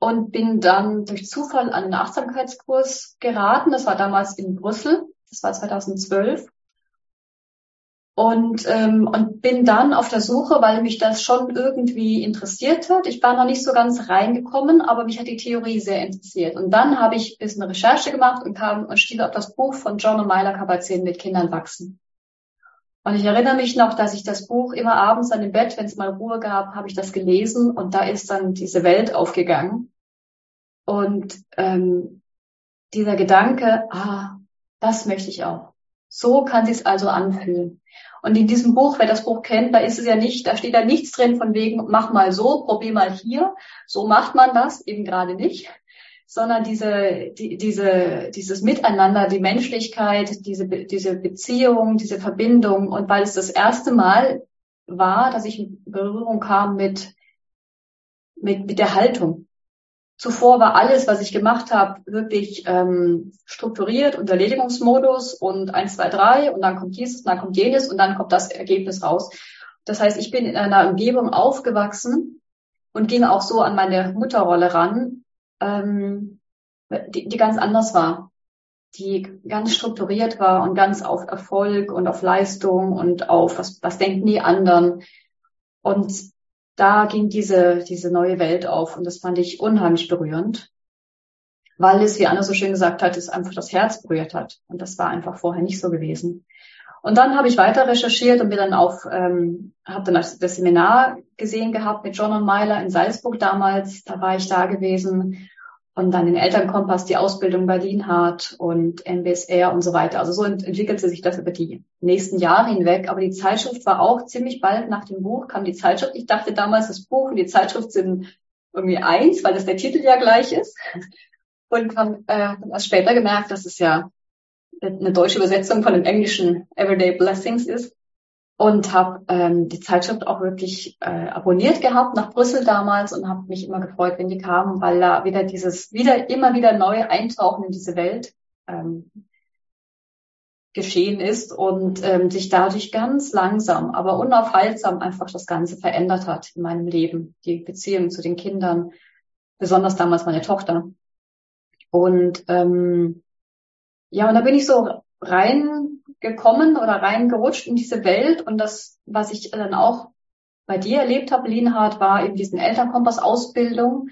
und bin dann durch Zufall an einen Achtsamkeitskurs geraten. Das war damals in Brüssel. Das war 2012 und, ähm, und bin dann auf der Suche, weil mich das schon irgendwie interessiert hat. Ich war noch nicht so ganz reingekommen, aber mich hat die Theorie sehr interessiert. Und dann habe ich ein bisschen Recherche gemacht und kam und stieg auf das Buch von John und Myla Kabat-Zinn mit Kindern wachsen. Und ich erinnere mich noch, dass ich das Buch immer abends an dem Bett, wenn es mal Ruhe gab, habe ich das gelesen und da ist dann diese Welt aufgegangen. Und ähm, dieser Gedanke, ah, das möchte ich auch. So kann sich's also anfühlen. Und in diesem Buch, wer das Buch kennt, da ist es ja nicht, da steht da nichts drin von wegen, mach mal so, probier mal hier, so macht man das, eben gerade nicht, sondern diese, die, diese, dieses Miteinander, die Menschlichkeit, diese, diese Beziehung, diese Verbindung. Und weil es das erste Mal war, dass ich in Berührung kam mit, mit, mit der Haltung. Zuvor war alles, was ich gemacht habe, wirklich ähm, strukturiert und Erledigungsmodus und eins, zwei, drei und dann kommt dieses, dann kommt jenes und dann kommt das Ergebnis raus. Das heißt, ich bin in einer Umgebung aufgewachsen und ging auch so an meine Mutterrolle ran, ähm, die, die ganz anders war, die ganz strukturiert war und ganz auf Erfolg und auf Leistung und auf was, was denken die anderen. Und da ging diese, diese neue Welt auf und das fand ich unheimlich berührend, weil es, wie Anna so schön gesagt hat, es einfach das Herz berührt hat und das war einfach vorher nicht so gewesen. Und dann habe ich weiter recherchiert und bin dann auf, ähm, habe dann das, Seminar gesehen gehabt mit John und Myler in Salzburg damals, da war ich da gewesen und dann den Elternkompass, die Ausbildung bei Lienhardt und MBSR und so weiter. Also so ent entwickelte sich das über die nächsten Jahre hinweg. Aber die Zeitschrift war auch ziemlich bald nach dem Buch kam die Zeitschrift. Ich dachte damals, das Buch und die Zeitschrift sind irgendwie eins, weil das der Titel ja gleich ist. Und haben äh, erst später gemerkt, dass es ja eine deutsche Übersetzung von dem englischen Everyday Blessings ist und habe ähm, die Zeitschrift auch wirklich äh, abonniert gehabt nach Brüssel damals und habe mich immer gefreut, wenn die kamen, weil da wieder dieses wieder immer wieder neu eintauchen in diese Welt ähm, geschehen ist und ähm, sich dadurch ganz langsam, aber unaufhaltsam einfach das Ganze verändert hat in meinem Leben, die Beziehung zu den Kindern, besonders damals meine Tochter. Und ähm, ja, und da bin ich so rein gekommen oder reingerutscht in diese Welt und das, was ich dann auch bei dir erlebt habe, Lienhardt, war eben diesen Elternkompass-Ausbildung.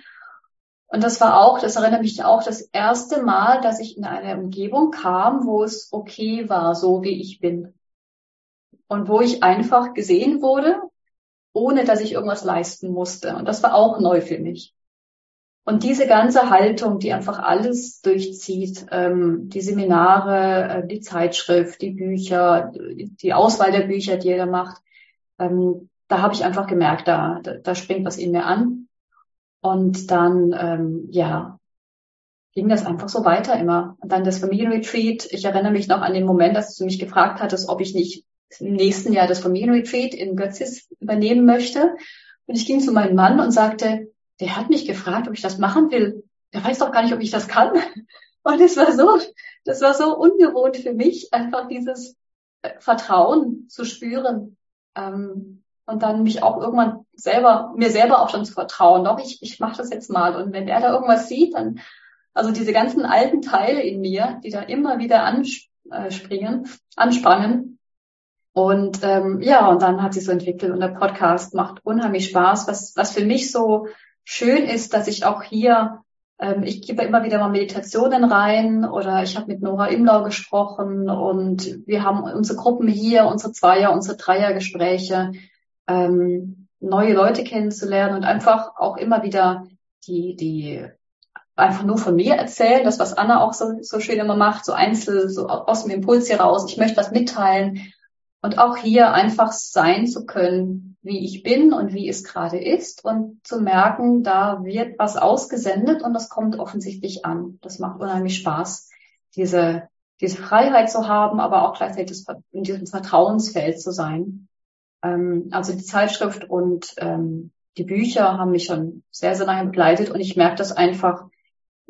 Und das war auch, das erinnert mich auch, das erste Mal, dass ich in eine Umgebung kam, wo es okay war, so wie ich bin. Und wo ich einfach gesehen wurde ohne dass ich irgendwas leisten musste. Und das war auch neu für mich. Und diese ganze Haltung, die einfach alles durchzieht, ähm, die Seminare, äh, die Zeitschrift, die Bücher, die Auswahl der Bücher, die er macht, ähm, da habe ich einfach gemerkt, da, da, da springt was in mir an. Und dann, ähm, ja, ging das einfach so weiter immer. Und dann das Familienretreat. Ich erinnere mich noch an den Moment, dass du mich gefragt hattest, ob ich nicht im nächsten Jahr das Familienretreat in Götzis übernehmen möchte. Und ich ging zu meinem Mann und sagte, der hat mich gefragt, ob ich das machen will. Der weiß doch gar nicht, ob ich das kann. (laughs) Und es war so, das war so ungewohnt für mich, einfach dieses äh, Vertrauen zu spüren. Ähm, und dann mich auch irgendwann selber, mir selber auch schon zu vertrauen. Doch, ich, ich mache das jetzt mal. Und wenn er da irgendwas sieht, dann, also diese ganzen alten Teile in mir, die da immer wieder anspringen, ansprangen. Und ähm, ja, und dann hat sich so entwickelt und der Podcast macht unheimlich Spaß, was, was für mich so schön ist, dass ich auch hier, ähm, ich gebe immer wieder mal Meditationen rein oder ich habe mit Nora Imlau gesprochen und wir haben unsere Gruppen hier, unsere Zweier, unsere Dreiergespräche, ähm, neue Leute kennenzulernen und einfach auch immer wieder die, die einfach nur von mir erzählen, das, was Anna auch so, so schön immer macht, so einzeln, so aus dem Impuls heraus, ich möchte was mitteilen und auch hier einfach sein zu können, wie ich bin und wie es gerade ist und zu merken, da wird was ausgesendet und das kommt offensichtlich an. Das macht unheimlich Spaß, diese, diese Freiheit zu haben, aber auch gleichzeitig in diesem Vertrauensfeld zu sein. Ähm, also die Zeitschrift und ähm, die Bücher haben mich schon sehr, sehr lange begleitet und ich merke das einfach,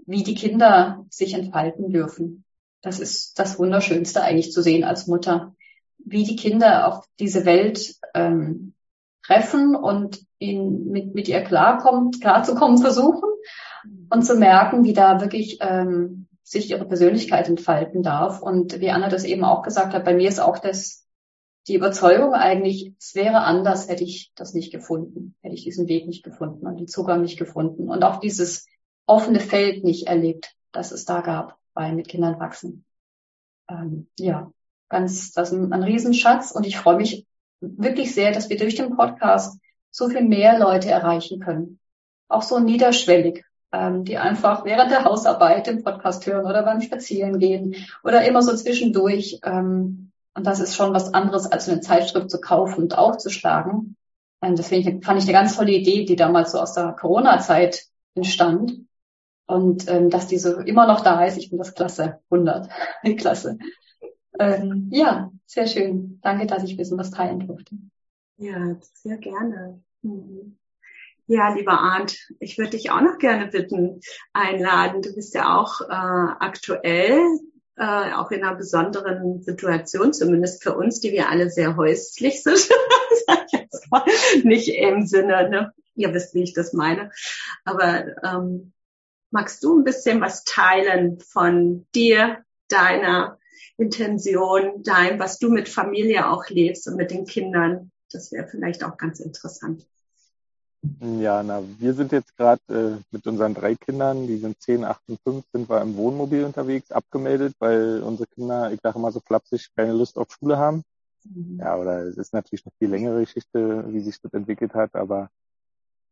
wie die Kinder sich entfalten dürfen. Das ist das Wunderschönste eigentlich zu sehen als Mutter, wie die Kinder auf diese Welt ähm, treffen und ihn mit, mit ihr klarkommt, klarzukommen versuchen und zu merken, wie da wirklich ähm, sich ihre Persönlichkeit entfalten darf. Und wie Anna das eben auch gesagt hat, bei mir ist auch das die Überzeugung eigentlich, es wäre anders, hätte ich das nicht gefunden, hätte ich diesen Weg nicht gefunden und den Zugang nicht gefunden und auch dieses offene Feld nicht erlebt, das es da gab bei mit Kindern wachsen. Ähm, ja, ganz, das ist ein, ein Riesenschatz und ich freue mich wirklich sehr, dass wir durch den Podcast so viel mehr Leute erreichen können. Auch so niederschwellig, ähm, die einfach während der Hausarbeit den Podcast hören oder beim Spazieren gehen oder immer so zwischendurch. Ähm, und das ist schon was anderes, als eine Zeitschrift zu kaufen und aufzuschlagen. Und deswegen fand ich eine ganz tolle Idee, die damals so aus der Corona-Zeit entstand. Und ähm, dass die so immer noch da ist, ich finde das klasse. 100. (laughs) klasse. Ähm, ja, sehr schön. Danke, dass ich bisschen was teilen durfte. Ja, sehr gerne. Mhm. Ja, lieber Arndt, ich würde dich auch noch gerne bitten, einladen. Du bist ja auch äh, aktuell, äh, auch in einer besonderen Situation, zumindest für uns, die wir alle sehr häuslich sind. (laughs) Nicht im Sinne, ne? ihr wisst, wie ich das meine. Aber ähm, magst du ein bisschen was teilen von dir, deiner Intention, dein, was du mit Familie auch lebst und mit den Kindern. Das wäre vielleicht auch ganz interessant. Ja, na, wir sind jetzt gerade äh, mit unseren drei Kindern, die sind 10, 8 und 5, sind wir im Wohnmobil unterwegs, abgemeldet, weil unsere Kinder, ich sage immer so flapsig, keine Lust auf Schule haben. Mhm. Ja, oder es ist natürlich eine viel längere Geschichte, wie sich das entwickelt hat, aber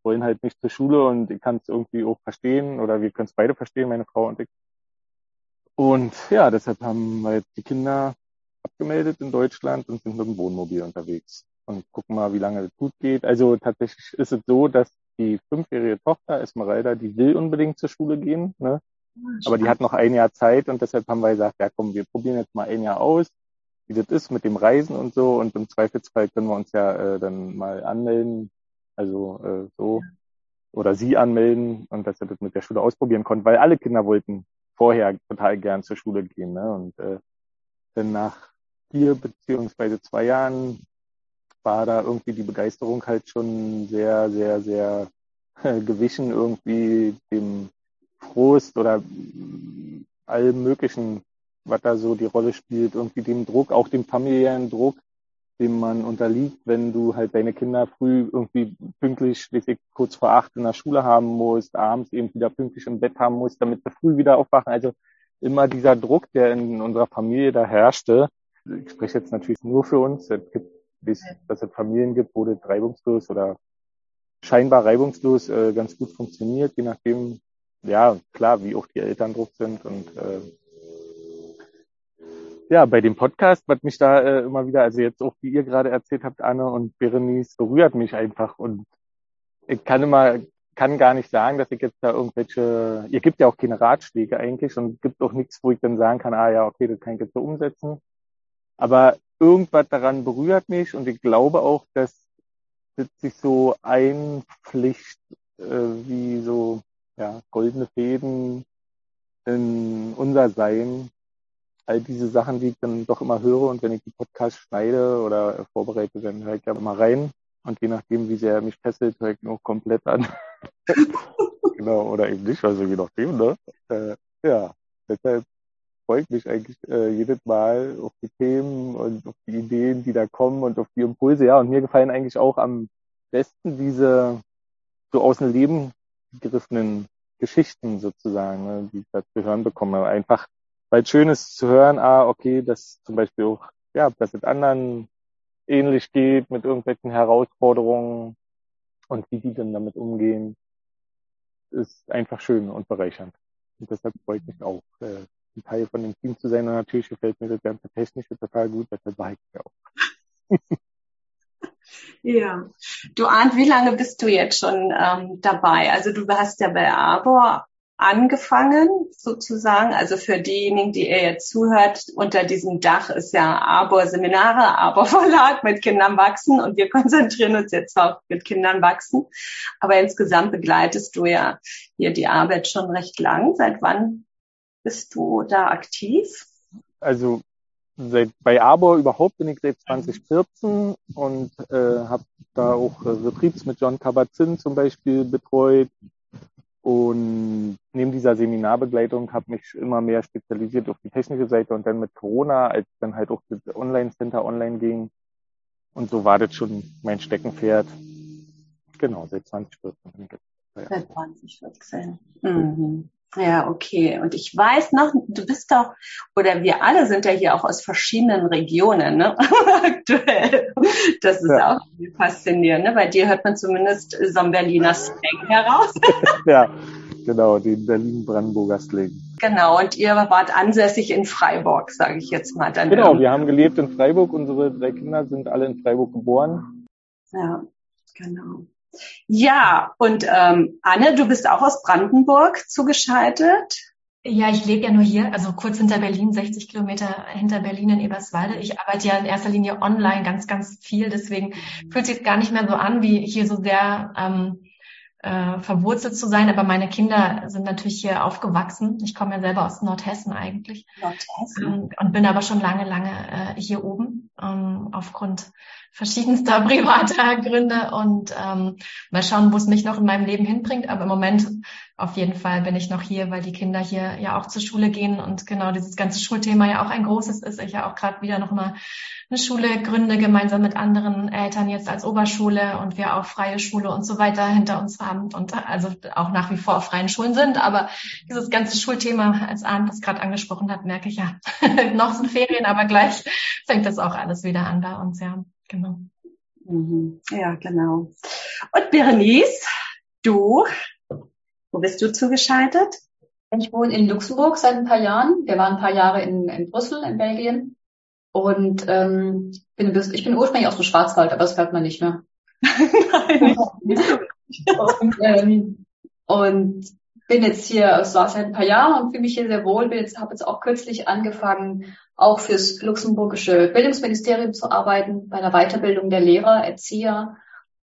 wollen halt nicht zur Schule und ich kann es irgendwie auch verstehen oder wir können es beide verstehen, meine Frau und ich. Und ja, deshalb haben wir jetzt die Kinder abgemeldet in Deutschland und sind mit dem Wohnmobil unterwegs. Und gucken mal, wie lange das gut geht. Also tatsächlich ist es so, dass die fünfjährige Tochter Esmeralda, die will unbedingt zur Schule gehen, ne? aber die hat noch ein Jahr Zeit und deshalb haben wir gesagt, ja komm, wir probieren jetzt mal ein Jahr aus, wie das ist mit dem Reisen und so. Und im Zweifelsfall können wir uns ja äh, dann mal anmelden, also äh, so. Oder sie anmelden und dass er das mit der Schule ausprobieren konnte, weil alle Kinder wollten vorher total gern zur Schule gehen. Ne? Und äh, dann nach vier beziehungsweise zwei Jahren war da irgendwie die Begeisterung halt schon sehr, sehr, sehr äh, gewichen irgendwie dem Frust oder allem Möglichen, was da so die Rolle spielt, irgendwie dem Druck, auch dem familiären Druck, dem man unterliegt, wenn du halt deine Kinder früh irgendwie pünktlich, schließlich kurz vor acht in der Schule haben musst, abends eben wieder pünktlich im Bett haben musst, damit sie früh wieder aufwachen. Also immer dieser Druck, der in unserer Familie da herrschte. Ich spreche jetzt natürlich nur für uns. Es gibt dass, es Familien gibt, wo das reibungslos oder scheinbar reibungslos äh, ganz gut funktioniert, je nachdem, ja, klar, wie auch die Eltern drauf sind und äh, ja, bei dem Podcast, was mich da äh, immer wieder, also jetzt auch wie ihr gerade erzählt habt, Anne und Berenice, berührt mich einfach und ich kann immer, kann gar nicht sagen, dass ich jetzt da irgendwelche, ihr gibt ja auch keine Ratschläge eigentlich und gibt auch nichts, wo ich dann sagen kann, ah ja, okay, das kann ich jetzt so umsetzen. Aber irgendwas daran berührt mich und ich glaube auch, dass das sich so einpflicht, äh, wie so ja, goldene Fäden in unser Sein. All diese Sachen, die ich dann doch immer höre und wenn ich die Podcast schneide oder vorbereite, dann höre ich ja immer rein. Und je nachdem, wie sehr er mich fesselt, höre ich noch komplett an. (laughs) genau, oder eben nicht, also je nachdem, ne? Äh, ja, deshalb freue ich mich eigentlich äh, jedes Mal auf die Themen und auf die Ideen, die da kommen und auf die Impulse. Ja, und mir gefallen eigentlich auch am besten diese so aus dem Leben gegriffenen Geschichten sozusagen, ne, die ich da zu hören bekomme. Einfach, weil schön ist zu hören, ah, okay, dass zum Beispiel auch, ja, dass es anderen ähnlich geht mit irgendwelchen Herausforderungen und wie die dann damit umgehen, ist einfach schön und bereichernd. Und deshalb freue ich mich auch, äh, ein Teil von dem Team zu sein. Und natürlich gefällt mir das ganze Technische total gut, deshalb war ich ja auch. (laughs) ja. Du Arndt, wie lange bist du jetzt schon ähm, dabei? Also du hast ja bei Arbor angefangen, sozusagen. Also für diejenigen, die ihr jetzt zuhört, unter diesem Dach ist ja Arbor Seminare, Arbor (laughs) Verlag mit Kindern wachsen und wir konzentrieren uns jetzt auch mit Kindern wachsen. Aber insgesamt begleitest du ja hier die Arbeit schon recht lang. Seit wann bist du da aktiv? Also seit, bei Arbor überhaupt bin ich seit 2014 und äh, habe da auch äh, Retreats mit John Kabat-Zinn zum Beispiel betreut und neben dieser Seminarbegleitung habe mich immer mehr spezialisiert auf die technische Seite und dann mit Corona, als dann halt auch das Online-Center online ging. Und so war das schon mein Steckenpferd. Genau, seit 2014 bin ich jetzt. Ja. Seit 2014. Mhm. Ja, okay. Und ich weiß noch, du bist doch, oder wir alle sind ja hier auch aus verschiedenen Regionen, ne? (laughs) Aktuell. Das ist ja. auch faszinierend, ne? Bei dir hört man zumindest so ein Berliner Slang heraus. (laughs) ja, genau, den Berlin-Brandenburger Slang. Genau, und ihr wart ansässig in Freiburg, sage ich jetzt mal. Dann genau, wir haben gelebt in Freiburg. Unsere drei Kinder sind alle in Freiburg geboren. Ja, genau. Ja, und ähm, Anne, du bist auch aus Brandenburg zugeschaltet. Ja, ich lebe ja nur hier, also kurz hinter Berlin, 60 Kilometer hinter Berlin in Eberswalde. Ich arbeite ja in erster Linie online ganz, ganz viel, deswegen fühlt sich gar nicht mehr so an, wie hier so sehr ähm, äh, verwurzelt zu sein. Aber meine Kinder sind natürlich hier aufgewachsen. Ich komme ja selber aus Nordhessen eigentlich. Nordhessen. Ähm, und bin aber schon lange, lange äh, hier oben ähm, aufgrund verschiedenster (laughs) privater Gründe und ähm, mal schauen, wo es mich noch in meinem Leben hinbringt. Aber im Moment auf jeden Fall bin ich noch hier, weil die Kinder hier ja auch zur Schule gehen und genau dieses ganze Schulthema ja auch ein großes ist. Ich ja auch gerade wieder noch mal eine Schule gründe, gemeinsam mit anderen Eltern jetzt als Oberschule und wir auch freie Schule und so weiter hinter uns haben und also auch nach wie vor auf freien Schulen sind. Aber dieses ganze Schulthema, als Arndt das gerade angesprochen hat, merke ich ja, (laughs) noch sind Ferien, aber gleich fängt das auch alles wieder an bei uns, ja. Genau. Mhm. Ja, genau. Und Berenice, du, wo bist du zugeschaltet? Ich wohne in Luxemburg seit ein paar Jahren. Wir waren ein paar Jahre in, in Brüssel, in Belgien. Und ähm, bin, ich bin ursprünglich aus dem Schwarzwald, aber das hört man nicht mehr. (laughs) Nein, nicht. und, ähm, und bin jetzt hier, es war seit ein paar Jahren und fühle mich hier sehr wohl. Bin jetzt, habe jetzt auch kürzlich angefangen, auch fürs luxemburgische Bildungsministerium zu arbeiten, bei der Weiterbildung der Lehrer, Erzieher,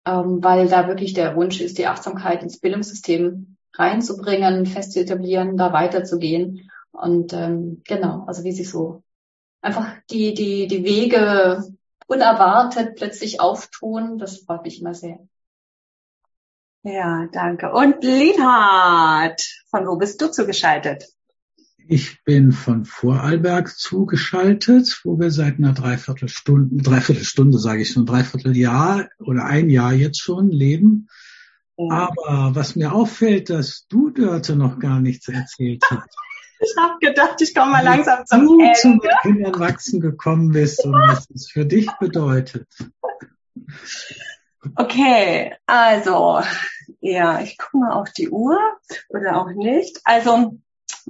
ähm, weil da wirklich der Wunsch ist, die Achtsamkeit ins Bildungssystem reinzubringen, fest zu etablieren, da weiterzugehen. Und ähm, genau, also wie sich so einfach die, die, die Wege unerwartet plötzlich auftun, das freut mich immer sehr. Ja, danke. Und Linhard, von wo bist du zugeschaltet? Ich bin von Vorarlberg zugeschaltet, wo wir seit einer Dreiviertelstunde, Dreiviertelstunde sage ich schon, Dreivierteljahr oder ein Jahr jetzt schon leben. Aber was mir auffällt, dass du Dörte noch gar nichts erzählt hast. (laughs) Ich habe gedacht, ich komme mal langsam zum du Ende. zum Kindern wachsen gekommen bist und was es für dich bedeutet. Okay, also, ja, ich gucke mal auf die Uhr oder auch nicht. Also,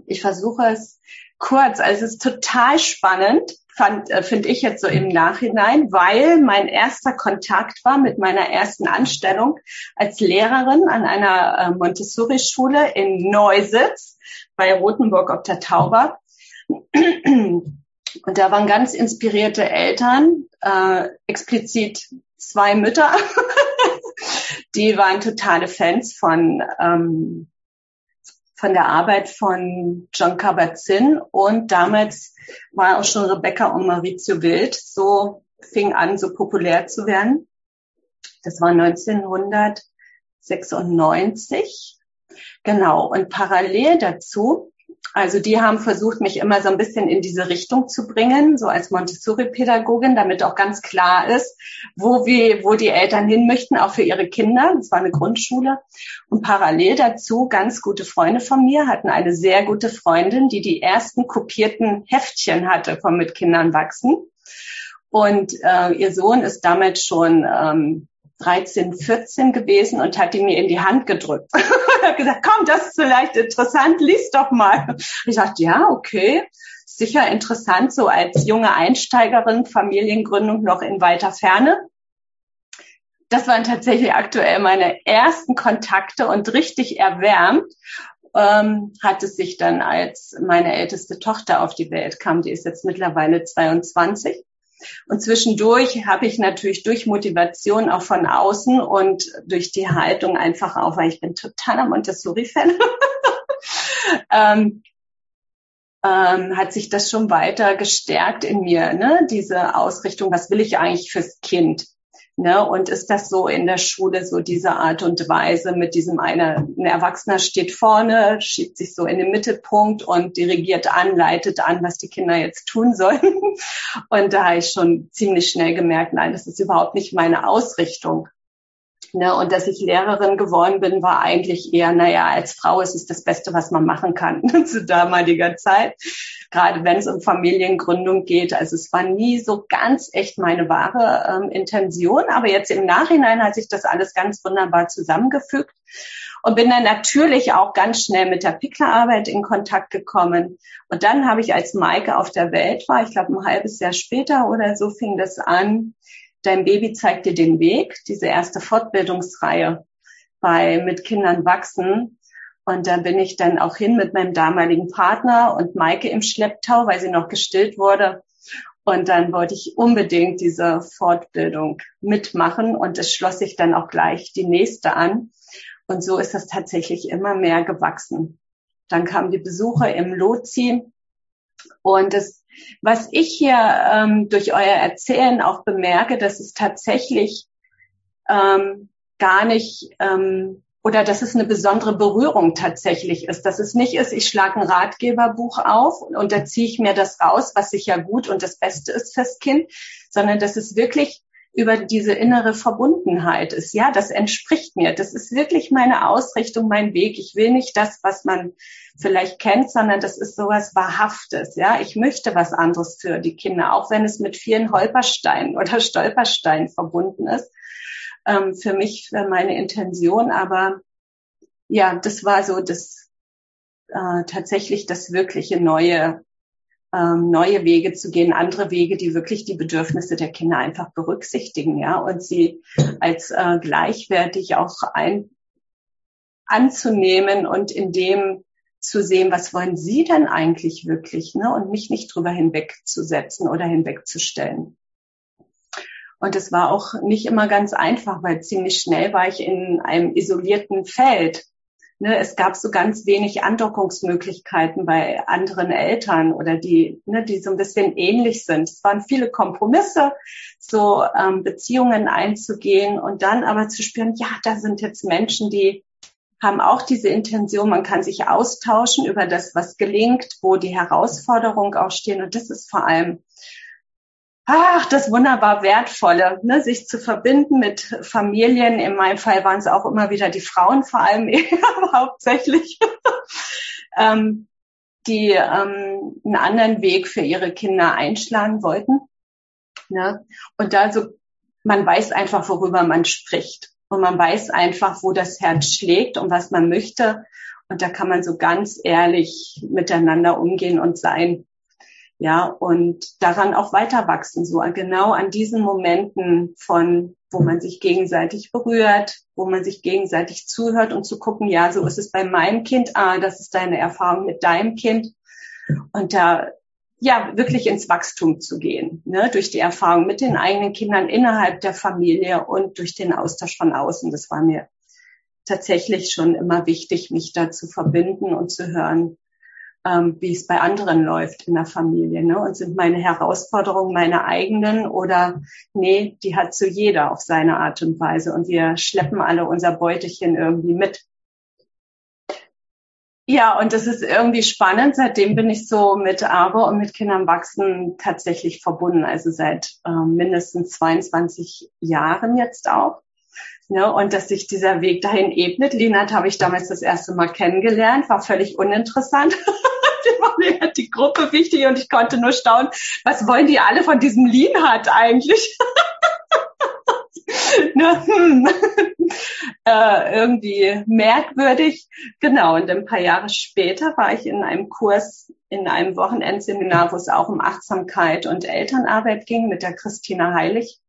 ich versuche es kurz. Also, es ist total spannend, äh, finde ich jetzt so im Nachhinein, weil mein erster Kontakt war mit meiner ersten Anstellung als Lehrerin an einer äh, Montessori-Schule in Neusitz bei Rothenburg ob der Tauber. Und da waren ganz inspirierte Eltern, äh, explizit zwei Mütter, (laughs) die waren totale Fans von, ähm, von der Arbeit von John Kabat-Zinn und damals war auch schon Rebecca und Maurizio Wild so fing an, so populär zu werden. Das war 1996. Genau. Und parallel dazu also die haben versucht, mich immer so ein bisschen in diese Richtung zu bringen, so als Montessori-Pädagogin, damit auch ganz klar ist, wo wir, wo die Eltern hin möchten, auch für ihre Kinder. Das war eine Grundschule. Und parallel dazu ganz gute Freunde von mir hatten eine sehr gute Freundin, die die ersten kopierten Heftchen hatte von Mit Kindern wachsen. Und äh, ihr Sohn ist damals schon ähm, 13, 14 gewesen und hat die mir in die Hand gedrückt. (laughs) hat gesagt, komm, das ist vielleicht interessant, lies doch mal. Ich sagte, ja, okay, sicher interessant, so als junge Einsteigerin, Familiengründung noch in weiter Ferne. Das waren tatsächlich aktuell meine ersten Kontakte und richtig erwärmt ähm, hat es sich dann, als meine älteste Tochter auf die Welt kam, die ist jetzt mittlerweile 22, und zwischendurch habe ich natürlich durch Motivation auch von außen und durch die Haltung einfach auch, weil ich bin totaler Montessori-Fan, (laughs) ähm, ähm, hat sich das schon weiter gestärkt in mir, ne? diese Ausrichtung, was will ich eigentlich fürs Kind? Ne? Und ist das so in der Schule so diese Art und Weise mit diesem einer, ein Erwachsener steht vorne, schiebt sich so in den Mittelpunkt und dirigiert an, leitet an, was die Kinder jetzt tun sollen. (laughs) Und da habe ich schon ziemlich schnell gemerkt, nein, das ist überhaupt nicht meine Ausrichtung. Ne? Und dass ich Lehrerin geworden bin, war eigentlich eher, naja, als Frau ist es das Beste, was man machen kann (laughs) zu damaliger Zeit. Gerade wenn es um Familiengründung geht. Also es war nie so ganz echt meine wahre ähm, Intention. Aber jetzt im Nachhinein hat sich das alles ganz wunderbar zusammengefügt und bin dann natürlich auch ganz schnell mit der Picklerarbeit in Kontakt gekommen. Und dann habe ich, als Maike auf der Welt war, ich glaube ein halbes Jahr später oder so, fing das an, Dein Baby zeigt dir den Weg, diese erste Fortbildungsreihe bei Mit Kindern wachsen. Und da bin ich dann auch hin mit meinem damaligen Partner und Maike im Schlepptau, weil sie noch gestillt wurde. Und dann wollte ich unbedingt diese Fortbildung mitmachen und es schloss sich dann auch gleich die nächste an. Und so ist das tatsächlich immer mehr gewachsen. Dann kamen die Besuche im Lozi und es was ich hier ähm, durch euer Erzählen auch bemerke, dass es tatsächlich ähm, gar nicht ähm, oder dass es eine besondere Berührung tatsächlich ist, dass es nicht ist, ich schlage ein Ratgeberbuch auf und da ziehe ich mir das raus, was sicher gut und das Beste ist fürs Kind, sondern dass es wirklich über diese innere Verbundenheit ist. Ja, das entspricht mir. Das ist wirklich meine Ausrichtung, mein Weg. Ich will nicht das, was man vielleicht kennt, sondern das ist sowas Wahrhaftes. Ja, ich möchte was anderes für die Kinder, auch wenn es mit vielen Holpersteinen oder Stolpersteinen verbunden ist. Ähm, für mich, für meine Intention. Aber ja, das war so das, äh, tatsächlich das wirkliche neue ähm, neue Wege zu gehen, andere Wege, die wirklich die Bedürfnisse der Kinder einfach berücksichtigen, ja, und sie als äh, gleichwertig auch ein, anzunehmen und in dem zu sehen, was wollen Sie denn eigentlich wirklich, ne, und mich nicht drüber hinwegzusetzen oder hinwegzustellen. Und es war auch nicht immer ganz einfach, weil ziemlich schnell war ich in einem isolierten Feld Ne, es gab so ganz wenig Andockungsmöglichkeiten bei anderen Eltern oder die, ne, die so ein bisschen ähnlich sind. Es waren viele Kompromisse, so ähm, Beziehungen einzugehen und dann aber zu spüren, ja, da sind jetzt Menschen, die haben auch diese Intention, man kann sich austauschen über das, was gelingt, wo die Herausforderungen auch stehen. Und das ist vor allem ach, das wunderbar Wertvolle, ne, sich zu verbinden mit Familien. In meinem Fall waren es auch immer wieder die Frauen, vor allem (laughs) eher, hauptsächlich. ähm, die ähm, einen anderen Weg für ihre Kinder einschlagen wollten. Ne? Und da so, man weiß einfach, worüber man spricht. Und man weiß einfach, wo das Herz schlägt und was man möchte. Und da kann man so ganz ehrlich miteinander umgehen und sein. Ja, und daran auch weiter wachsen, so genau an diesen Momenten von, wo man sich gegenseitig berührt, wo man sich gegenseitig zuhört und zu gucken, ja, so ist es bei meinem Kind, ah, das ist deine Erfahrung mit deinem Kind. Und da, ja, wirklich ins Wachstum zu gehen, ne, durch die Erfahrung mit den eigenen Kindern innerhalb der Familie und durch den Austausch von außen. Das war mir tatsächlich schon immer wichtig, mich da zu verbinden und zu hören, ähm, wie es bei anderen läuft in der Familie. Ne? Und sind meine Herausforderungen meine eigenen oder nee, die hat so jeder auf seine Art und Weise und wir schleppen alle unser Beutelchen irgendwie mit. Ja, und das ist irgendwie spannend. Seitdem bin ich so mit Arbe und mit Kindern wachsen tatsächlich verbunden. Also seit ähm, mindestens 22 Jahren jetzt auch. Ne, und dass sich dieser Weg dahin ebnet. Linat habe ich damals das erste Mal kennengelernt, war völlig uninteressant. (laughs) (laughs) mir die Gruppe wichtig und ich konnte nur staunen, was wollen die alle von diesem Linhat eigentlich? (laughs) ne, hm. (laughs) äh, irgendwie merkwürdig. Genau, und ein paar Jahre später war ich in einem Kurs, in einem Wochenendseminar, wo es auch um Achtsamkeit und Elternarbeit ging mit der Christina Heilig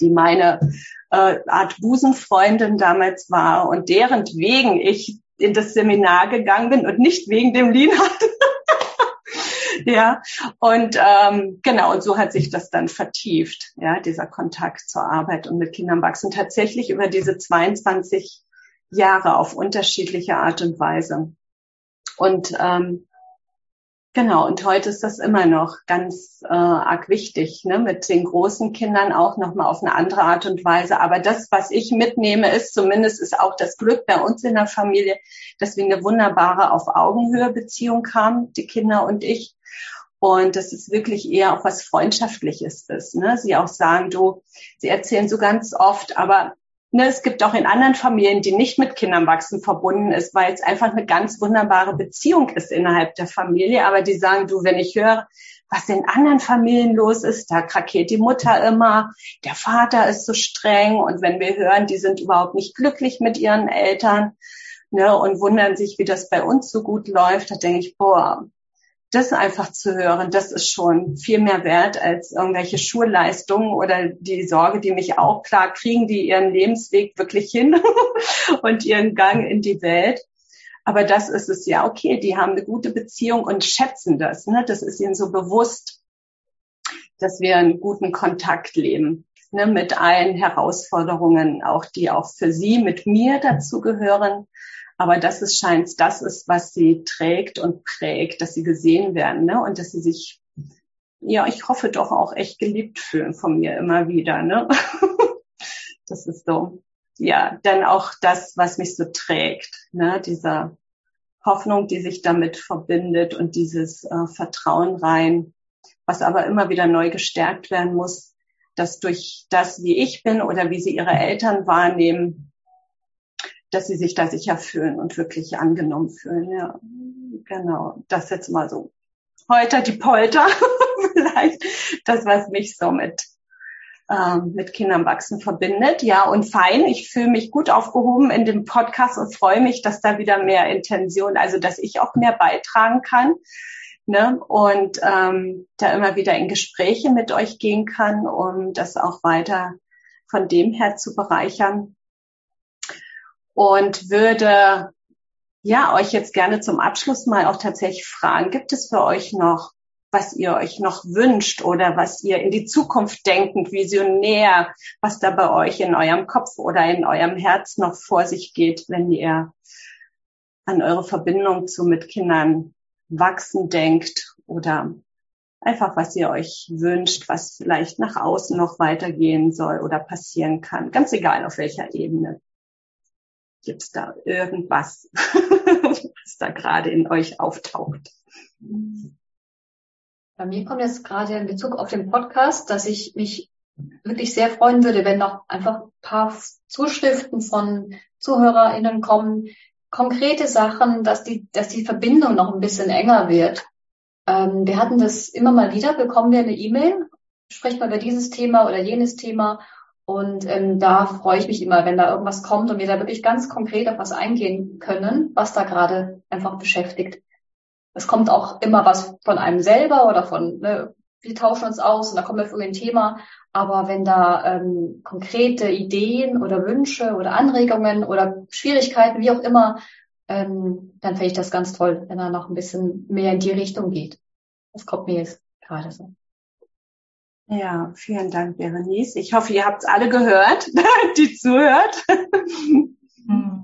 die meine äh, Art Busenfreundin damals war und deren wegen ich in das Seminar gegangen bin und nicht wegen dem Linhard. (laughs) ja, und ähm, genau, und so hat sich das dann vertieft, ja, dieser Kontakt zur Arbeit und mit Kindern wachsen tatsächlich über diese 22 Jahre auf unterschiedliche Art und Weise. Und ähm, Genau, und heute ist das immer noch ganz äh, arg wichtig, ne? mit den großen Kindern auch nochmal auf eine andere Art und Weise. Aber das, was ich mitnehme, ist zumindest ist auch das Glück bei uns in der Familie, dass wir eine wunderbare auf Augenhöhe Beziehung haben, die Kinder und ich. Und das ist wirklich eher auch was Freundschaftliches ist. Ne? Sie auch sagen, du, sie erzählen so ganz oft, aber Ne, es gibt auch in anderen Familien, die nicht mit Kindern wachsen, verbunden ist, weil es einfach eine ganz wunderbare Beziehung ist innerhalb der Familie. Aber die sagen, du, wenn ich höre, was in anderen Familien los ist, da krakeelt die Mutter immer, der Vater ist so streng und wenn wir hören, die sind überhaupt nicht glücklich mit ihren Eltern ne, und wundern sich, wie das bei uns so gut läuft, da denke ich, boah, das einfach zu hören, das ist schon viel mehr wert als irgendwelche Schulleistungen oder die Sorge, die mich auch klar kriegen, die ihren Lebensweg wirklich hin (laughs) und ihren Gang in die Welt. Aber das ist es ja, okay, die haben eine gute Beziehung und schätzen das. Ne? Das ist ihnen so bewusst, dass wir einen guten Kontakt leben. Ne, mit allen Herausforderungen, auch die auch für sie mit mir dazugehören, aber das ist scheint, das ist, was sie trägt und prägt, dass sie gesehen werden, ne? Und dass sie sich, ja, ich hoffe doch auch echt geliebt fühlen von mir immer wieder, ne? (laughs) das ist so, ja, dann auch das, was mich so trägt, ne? Dieser Hoffnung, die sich damit verbindet und dieses äh, Vertrauen rein, was aber immer wieder neu gestärkt werden muss, dass durch das, wie ich bin oder wie sie ihre Eltern wahrnehmen, dass sie sich da sicher fühlen und wirklich angenommen fühlen. Ja, genau. Das jetzt mal so. Heute die Polter, (laughs) vielleicht das, was mich so mit ähm, mit Kindern wachsen verbindet. Ja, und fein. Ich fühle mich gut aufgehoben in dem Podcast und freue mich, dass da wieder mehr Intention, also dass ich auch mehr beitragen kann. Ne? Und ähm, da immer wieder in Gespräche mit euch gehen kann, um das auch weiter von dem her zu bereichern und würde ja euch jetzt gerne zum Abschluss mal auch tatsächlich fragen, gibt es für euch noch, was ihr euch noch wünscht oder was ihr in die Zukunft denkend, visionär, was da bei euch in eurem Kopf oder in eurem Herz noch vor sich geht, wenn ihr an eure Verbindung zu mit Kindern wachsen denkt oder einfach, was ihr euch wünscht, was vielleicht nach außen noch weitergehen soll oder passieren kann. Ganz egal auf welcher Ebene. Gibt es da irgendwas, (laughs) was da gerade in euch auftaucht? Bei mir kommt jetzt gerade in Bezug auf den Podcast, dass ich mich wirklich sehr freuen würde, wenn noch einfach ein paar Zuschriften von ZuhörerInnen kommen, konkrete Sachen, dass die, dass die Verbindung noch ein bisschen enger wird. Ähm, wir hatten das immer mal wieder, bekommen wir eine E-Mail, sprechen wir über dieses Thema oder jenes Thema. Und ähm, da freue ich mich immer, wenn da irgendwas kommt und wir da wirklich ganz konkret auf was eingehen können, was da gerade einfach beschäftigt. Es kommt auch immer was von einem selber oder von, ne, wir tauschen uns aus und da kommen wir für ein Thema. Aber wenn da ähm, konkrete Ideen oder Wünsche oder Anregungen oder Schwierigkeiten, wie auch immer, ähm, dann fände ich das ganz toll, wenn er noch ein bisschen mehr in die Richtung geht. Das kommt mir jetzt gerade so. Ja, vielen Dank, Berenice. Ich hoffe, ihr habt es alle gehört, (laughs) die zuhört. Hm.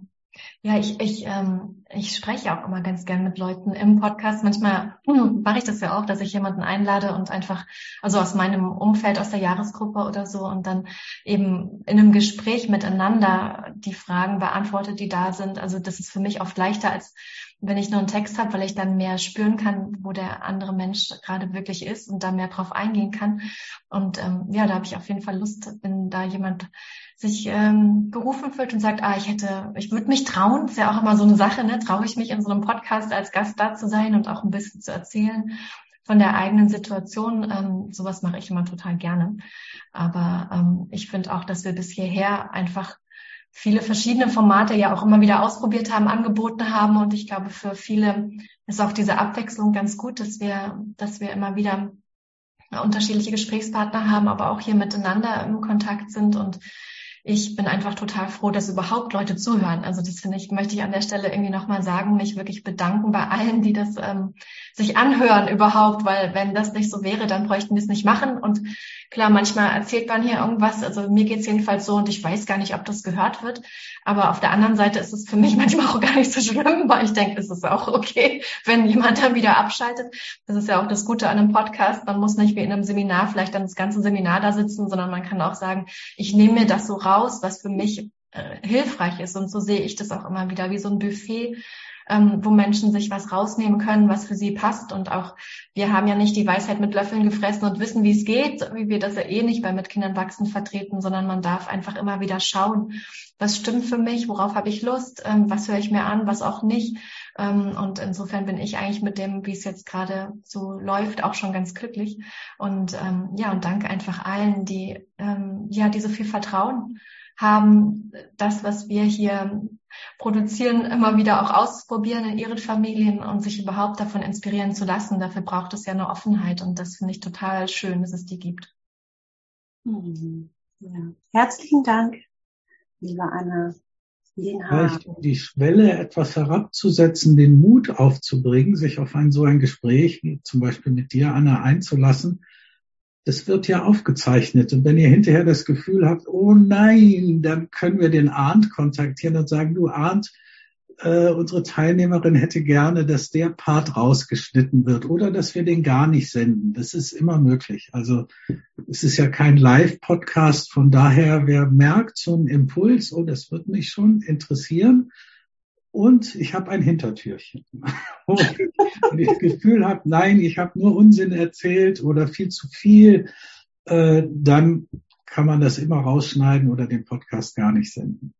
Ja, ich, ich, ähm, ich spreche auch immer ganz gern mit Leuten im Podcast. Manchmal hm, mache ich das ja auch, dass ich jemanden einlade und einfach, also aus meinem Umfeld, aus der Jahresgruppe oder so, und dann eben in einem Gespräch miteinander die Fragen beantworte, die da sind. Also das ist für mich oft leichter, als wenn ich nur einen Text habe, weil ich dann mehr spüren kann, wo der andere Mensch gerade wirklich ist und da mehr drauf eingehen kann. Und ähm, ja, da habe ich auf jeden Fall Lust, wenn da jemand sich ähm, gerufen fühlt und sagt, ah, ich hätte, ich würde mich trauen, ist ja auch immer so eine Sache, ne? Traue ich mich in so einem Podcast als Gast da zu sein und auch ein bisschen zu erzählen von der eigenen Situation. Ähm, sowas mache ich immer total gerne. Aber ähm, ich finde auch, dass wir bis hierher einfach viele verschiedene Formate ja auch immer wieder ausprobiert haben, angeboten haben. Und ich glaube, für viele ist auch diese Abwechslung ganz gut, dass wir, dass wir immer wieder unterschiedliche Gesprächspartner haben, aber auch hier miteinander im Kontakt sind und ich bin einfach total froh, dass überhaupt Leute zuhören. Also das finde ich, möchte ich an der Stelle irgendwie nochmal sagen, mich wirklich bedanken bei allen, die das ähm, sich anhören überhaupt, weil wenn das nicht so wäre, dann bräuchten wir es nicht machen. Und klar, manchmal erzählt man hier irgendwas, also mir geht's jedenfalls so und ich weiß gar nicht, ob das gehört wird. Aber auf der anderen Seite ist es für mich (laughs) manchmal auch gar nicht so schlimm, weil ich denke, es ist auch okay, wenn jemand dann wieder abschaltet. Das ist ja auch das Gute an einem Podcast. Man muss nicht wie in einem Seminar vielleicht dann das ganze Seminar da sitzen, sondern man kann auch sagen, ich nehme mir das so raus raus, was für mich äh, hilfreich ist. Und so sehe ich das auch immer wieder wie so ein Buffet, ähm, wo Menschen sich was rausnehmen können, was für sie passt. Und auch wir haben ja nicht die Weisheit mit Löffeln gefressen und wissen, wie es geht, wie wir das ja eh nicht bei Mit Kindern wachsen vertreten, sondern man darf einfach immer wieder schauen, was stimmt für mich, worauf habe ich Lust, ähm, was höre ich mir an, was auch nicht. Ähm, und insofern bin ich eigentlich mit dem, wie es jetzt gerade so läuft, auch schon ganz glücklich. Und ähm, ja, und danke einfach allen, die ähm, ja, die so viel Vertrauen haben, das, was wir hier produzieren, immer wieder auch ausprobieren in ihren Familien und sich überhaupt davon inspirieren zu lassen. Dafür braucht es ja eine Offenheit und das finde ich total schön, dass es die gibt. Mhm. Ja. Herzlichen Dank, liebe Anna. Vielleicht um die Schwelle etwas herabzusetzen, den Mut aufzubringen, sich auf ein so ein Gespräch wie zum Beispiel mit dir, Anna, einzulassen, das wird ja aufgezeichnet. Und wenn ihr hinterher das Gefühl habt, oh nein, dann können wir den Arndt kontaktieren und sagen, du Arndt, äh, unsere Teilnehmerin hätte gerne, dass der Part rausgeschnitten wird oder dass wir den gar nicht senden. Das ist immer möglich. Also es ist ja kein Live-Podcast. Von daher, wer merkt so einen Impuls, oh, das wird mich schon interessieren, und ich habe ein Hintertürchen. (laughs) Wenn ich das Gefühl habe, nein, ich habe nur Unsinn erzählt oder viel zu viel, äh, dann kann man das immer rausschneiden oder den Podcast gar nicht senden.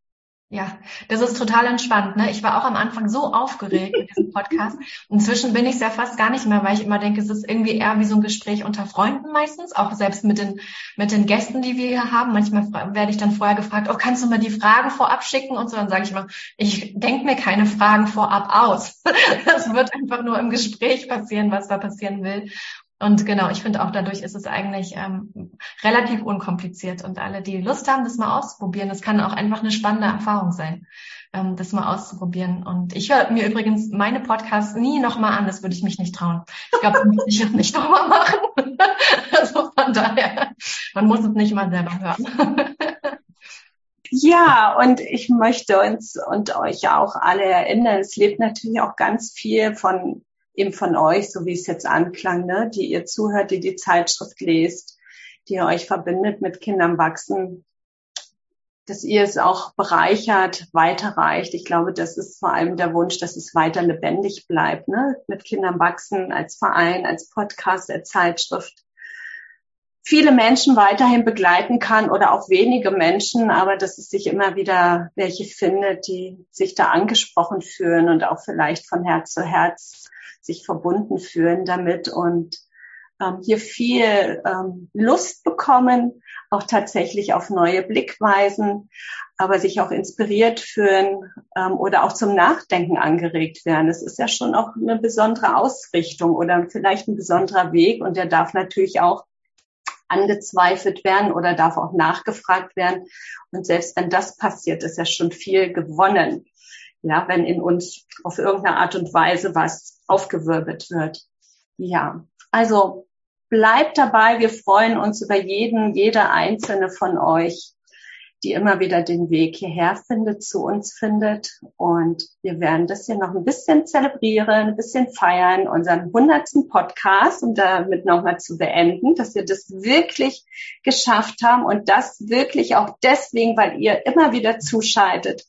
Ja, das ist total entspannt. Ne? Ich war auch am Anfang so aufgeregt mit diesem Podcast. Inzwischen bin ich es ja fast gar nicht mehr, weil ich immer denke, es ist irgendwie eher wie so ein Gespräch unter Freunden meistens, auch selbst mit den, mit den Gästen, die wir hier haben. Manchmal werde ich dann vorher gefragt, oh, kannst du mir die Fragen vorab schicken? Und so, dann sage ich immer, ich denke mir keine Fragen vorab aus. (laughs) Das wird einfach nur im Gespräch passieren, was da passieren will. Und genau, ich finde auch dadurch ist es eigentlich ähm, relativ unkompliziert. Und alle, die Lust haben, das mal auszuprobieren, das kann auch einfach eine spannende Erfahrung sein, ähm, das mal auszuprobieren. Und ich höre mir übrigens meine Podcasts nie nochmal an, das würde ich mich nicht trauen. Ich glaube, das muss ich jetzt nicht nochmal machen. (laughs) also von daher, man muss es nicht mal selber hören. Ja, und ich möchte uns und euch auch alle erinnern, es lebt natürlich auch ganz viel von eben von euch, so wie es jetzt anklang, ne, die ihr zuhört, die die Zeitschrift lest, die euch verbindet mit Kindern wachsen, dass ihr es auch bereichert, weiterreicht. Ich glaube, das ist vor allem der Wunsch, dass es weiter lebendig bleibt, ne? mit Kindern wachsen als Verein, als Podcast, als Zeitschrift. viele Menschen weiterhin begleiten kann oder auch wenige Menschen, aber dass es sich immer wieder welche findet, die sich da angesprochen fühlen und auch vielleicht von Herz zu Herz sich verbunden fühlen damit und ähm, hier viel ähm, Lust bekommen, auch tatsächlich auf neue Blickweisen, aber sich auch inspiriert fühlen ähm, oder auch zum Nachdenken angeregt werden. Es ist ja schon auch eine besondere Ausrichtung oder vielleicht ein besonderer Weg und der darf natürlich auch angezweifelt werden oder darf auch nachgefragt werden. Und selbst wenn das passiert, ist ja schon viel gewonnen. Ja, wenn in uns auf irgendeine Art und Weise was aufgewirbelt wird. Ja, also bleibt dabei. Wir freuen uns über jeden, jede einzelne von euch, die immer wieder den Weg hierher findet, zu uns findet. Und wir werden das hier noch ein bisschen zelebrieren, ein bisschen feiern, unseren hundertsten Podcast, um damit nochmal zu beenden, dass wir das wirklich geschafft haben und das wirklich auch deswegen, weil ihr immer wieder zuschaltet,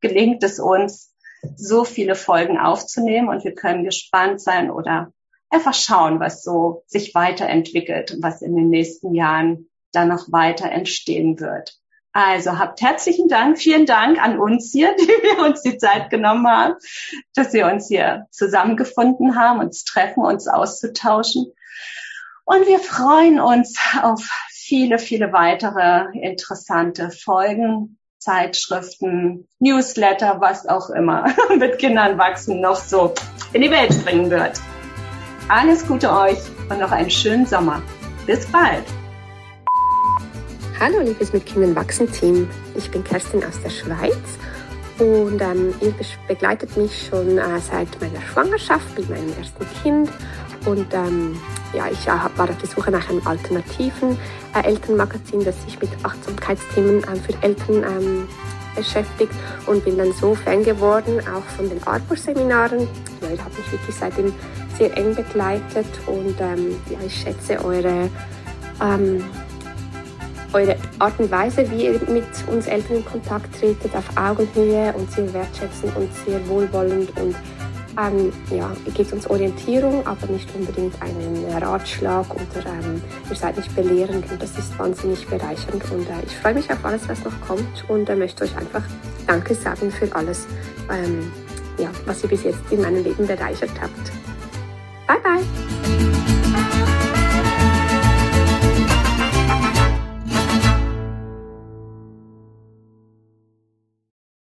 gelingt es uns, so viele Folgen aufzunehmen und wir können gespannt sein oder einfach schauen, was so sich weiterentwickelt und was in den nächsten Jahren da noch weiter entstehen wird. Also habt herzlichen Dank, vielen Dank an uns hier, (laughs) die wir uns die Zeit genommen haben, dass wir uns hier zusammengefunden haben, uns treffen, uns auszutauschen. Und wir freuen uns auf viele, viele weitere interessante Folgen, Zeitschriften, Newsletter, was auch immer (laughs) mit Kindern wachsen noch so in die Welt bringen wird. Alles Gute euch und noch einen schönen Sommer. Bis bald! Hallo, liebes mit Kindern wachsen Team. Ich bin Kerstin aus der Schweiz und ähm, ihr begleitet mich schon äh, seit meiner Schwangerschaft mit meinem ersten Kind. Und ähm, ja, ich äh, war auf der Suche nach einem alternativen äh, Elternmagazin, das sich mit Achtsamkeitsthemen ähm, für Eltern ähm, beschäftigt und bin dann so Fan geworden, auch von den Arbor-Seminaren. Ich habe mich wirklich seitdem sehr eng begleitet und ähm, ja, ich schätze eure ähm, eure Art und Weise, wie ihr mit uns Eltern in Kontakt tretet, auf Augenhöhe und sehr wertschätzend und sehr wohlwollend und ähm, ja, gebt uns Orientierung, aber nicht unbedingt einen Ratschlag oder ähm, ihr seid nicht belehrend und das ist wahnsinnig bereichernd und äh, ich freue mich auf alles, was noch kommt und äh, möchte euch einfach Danke sagen für alles, ähm, ja, was ihr bis jetzt in meinem Leben bereichert habt. Bye bye!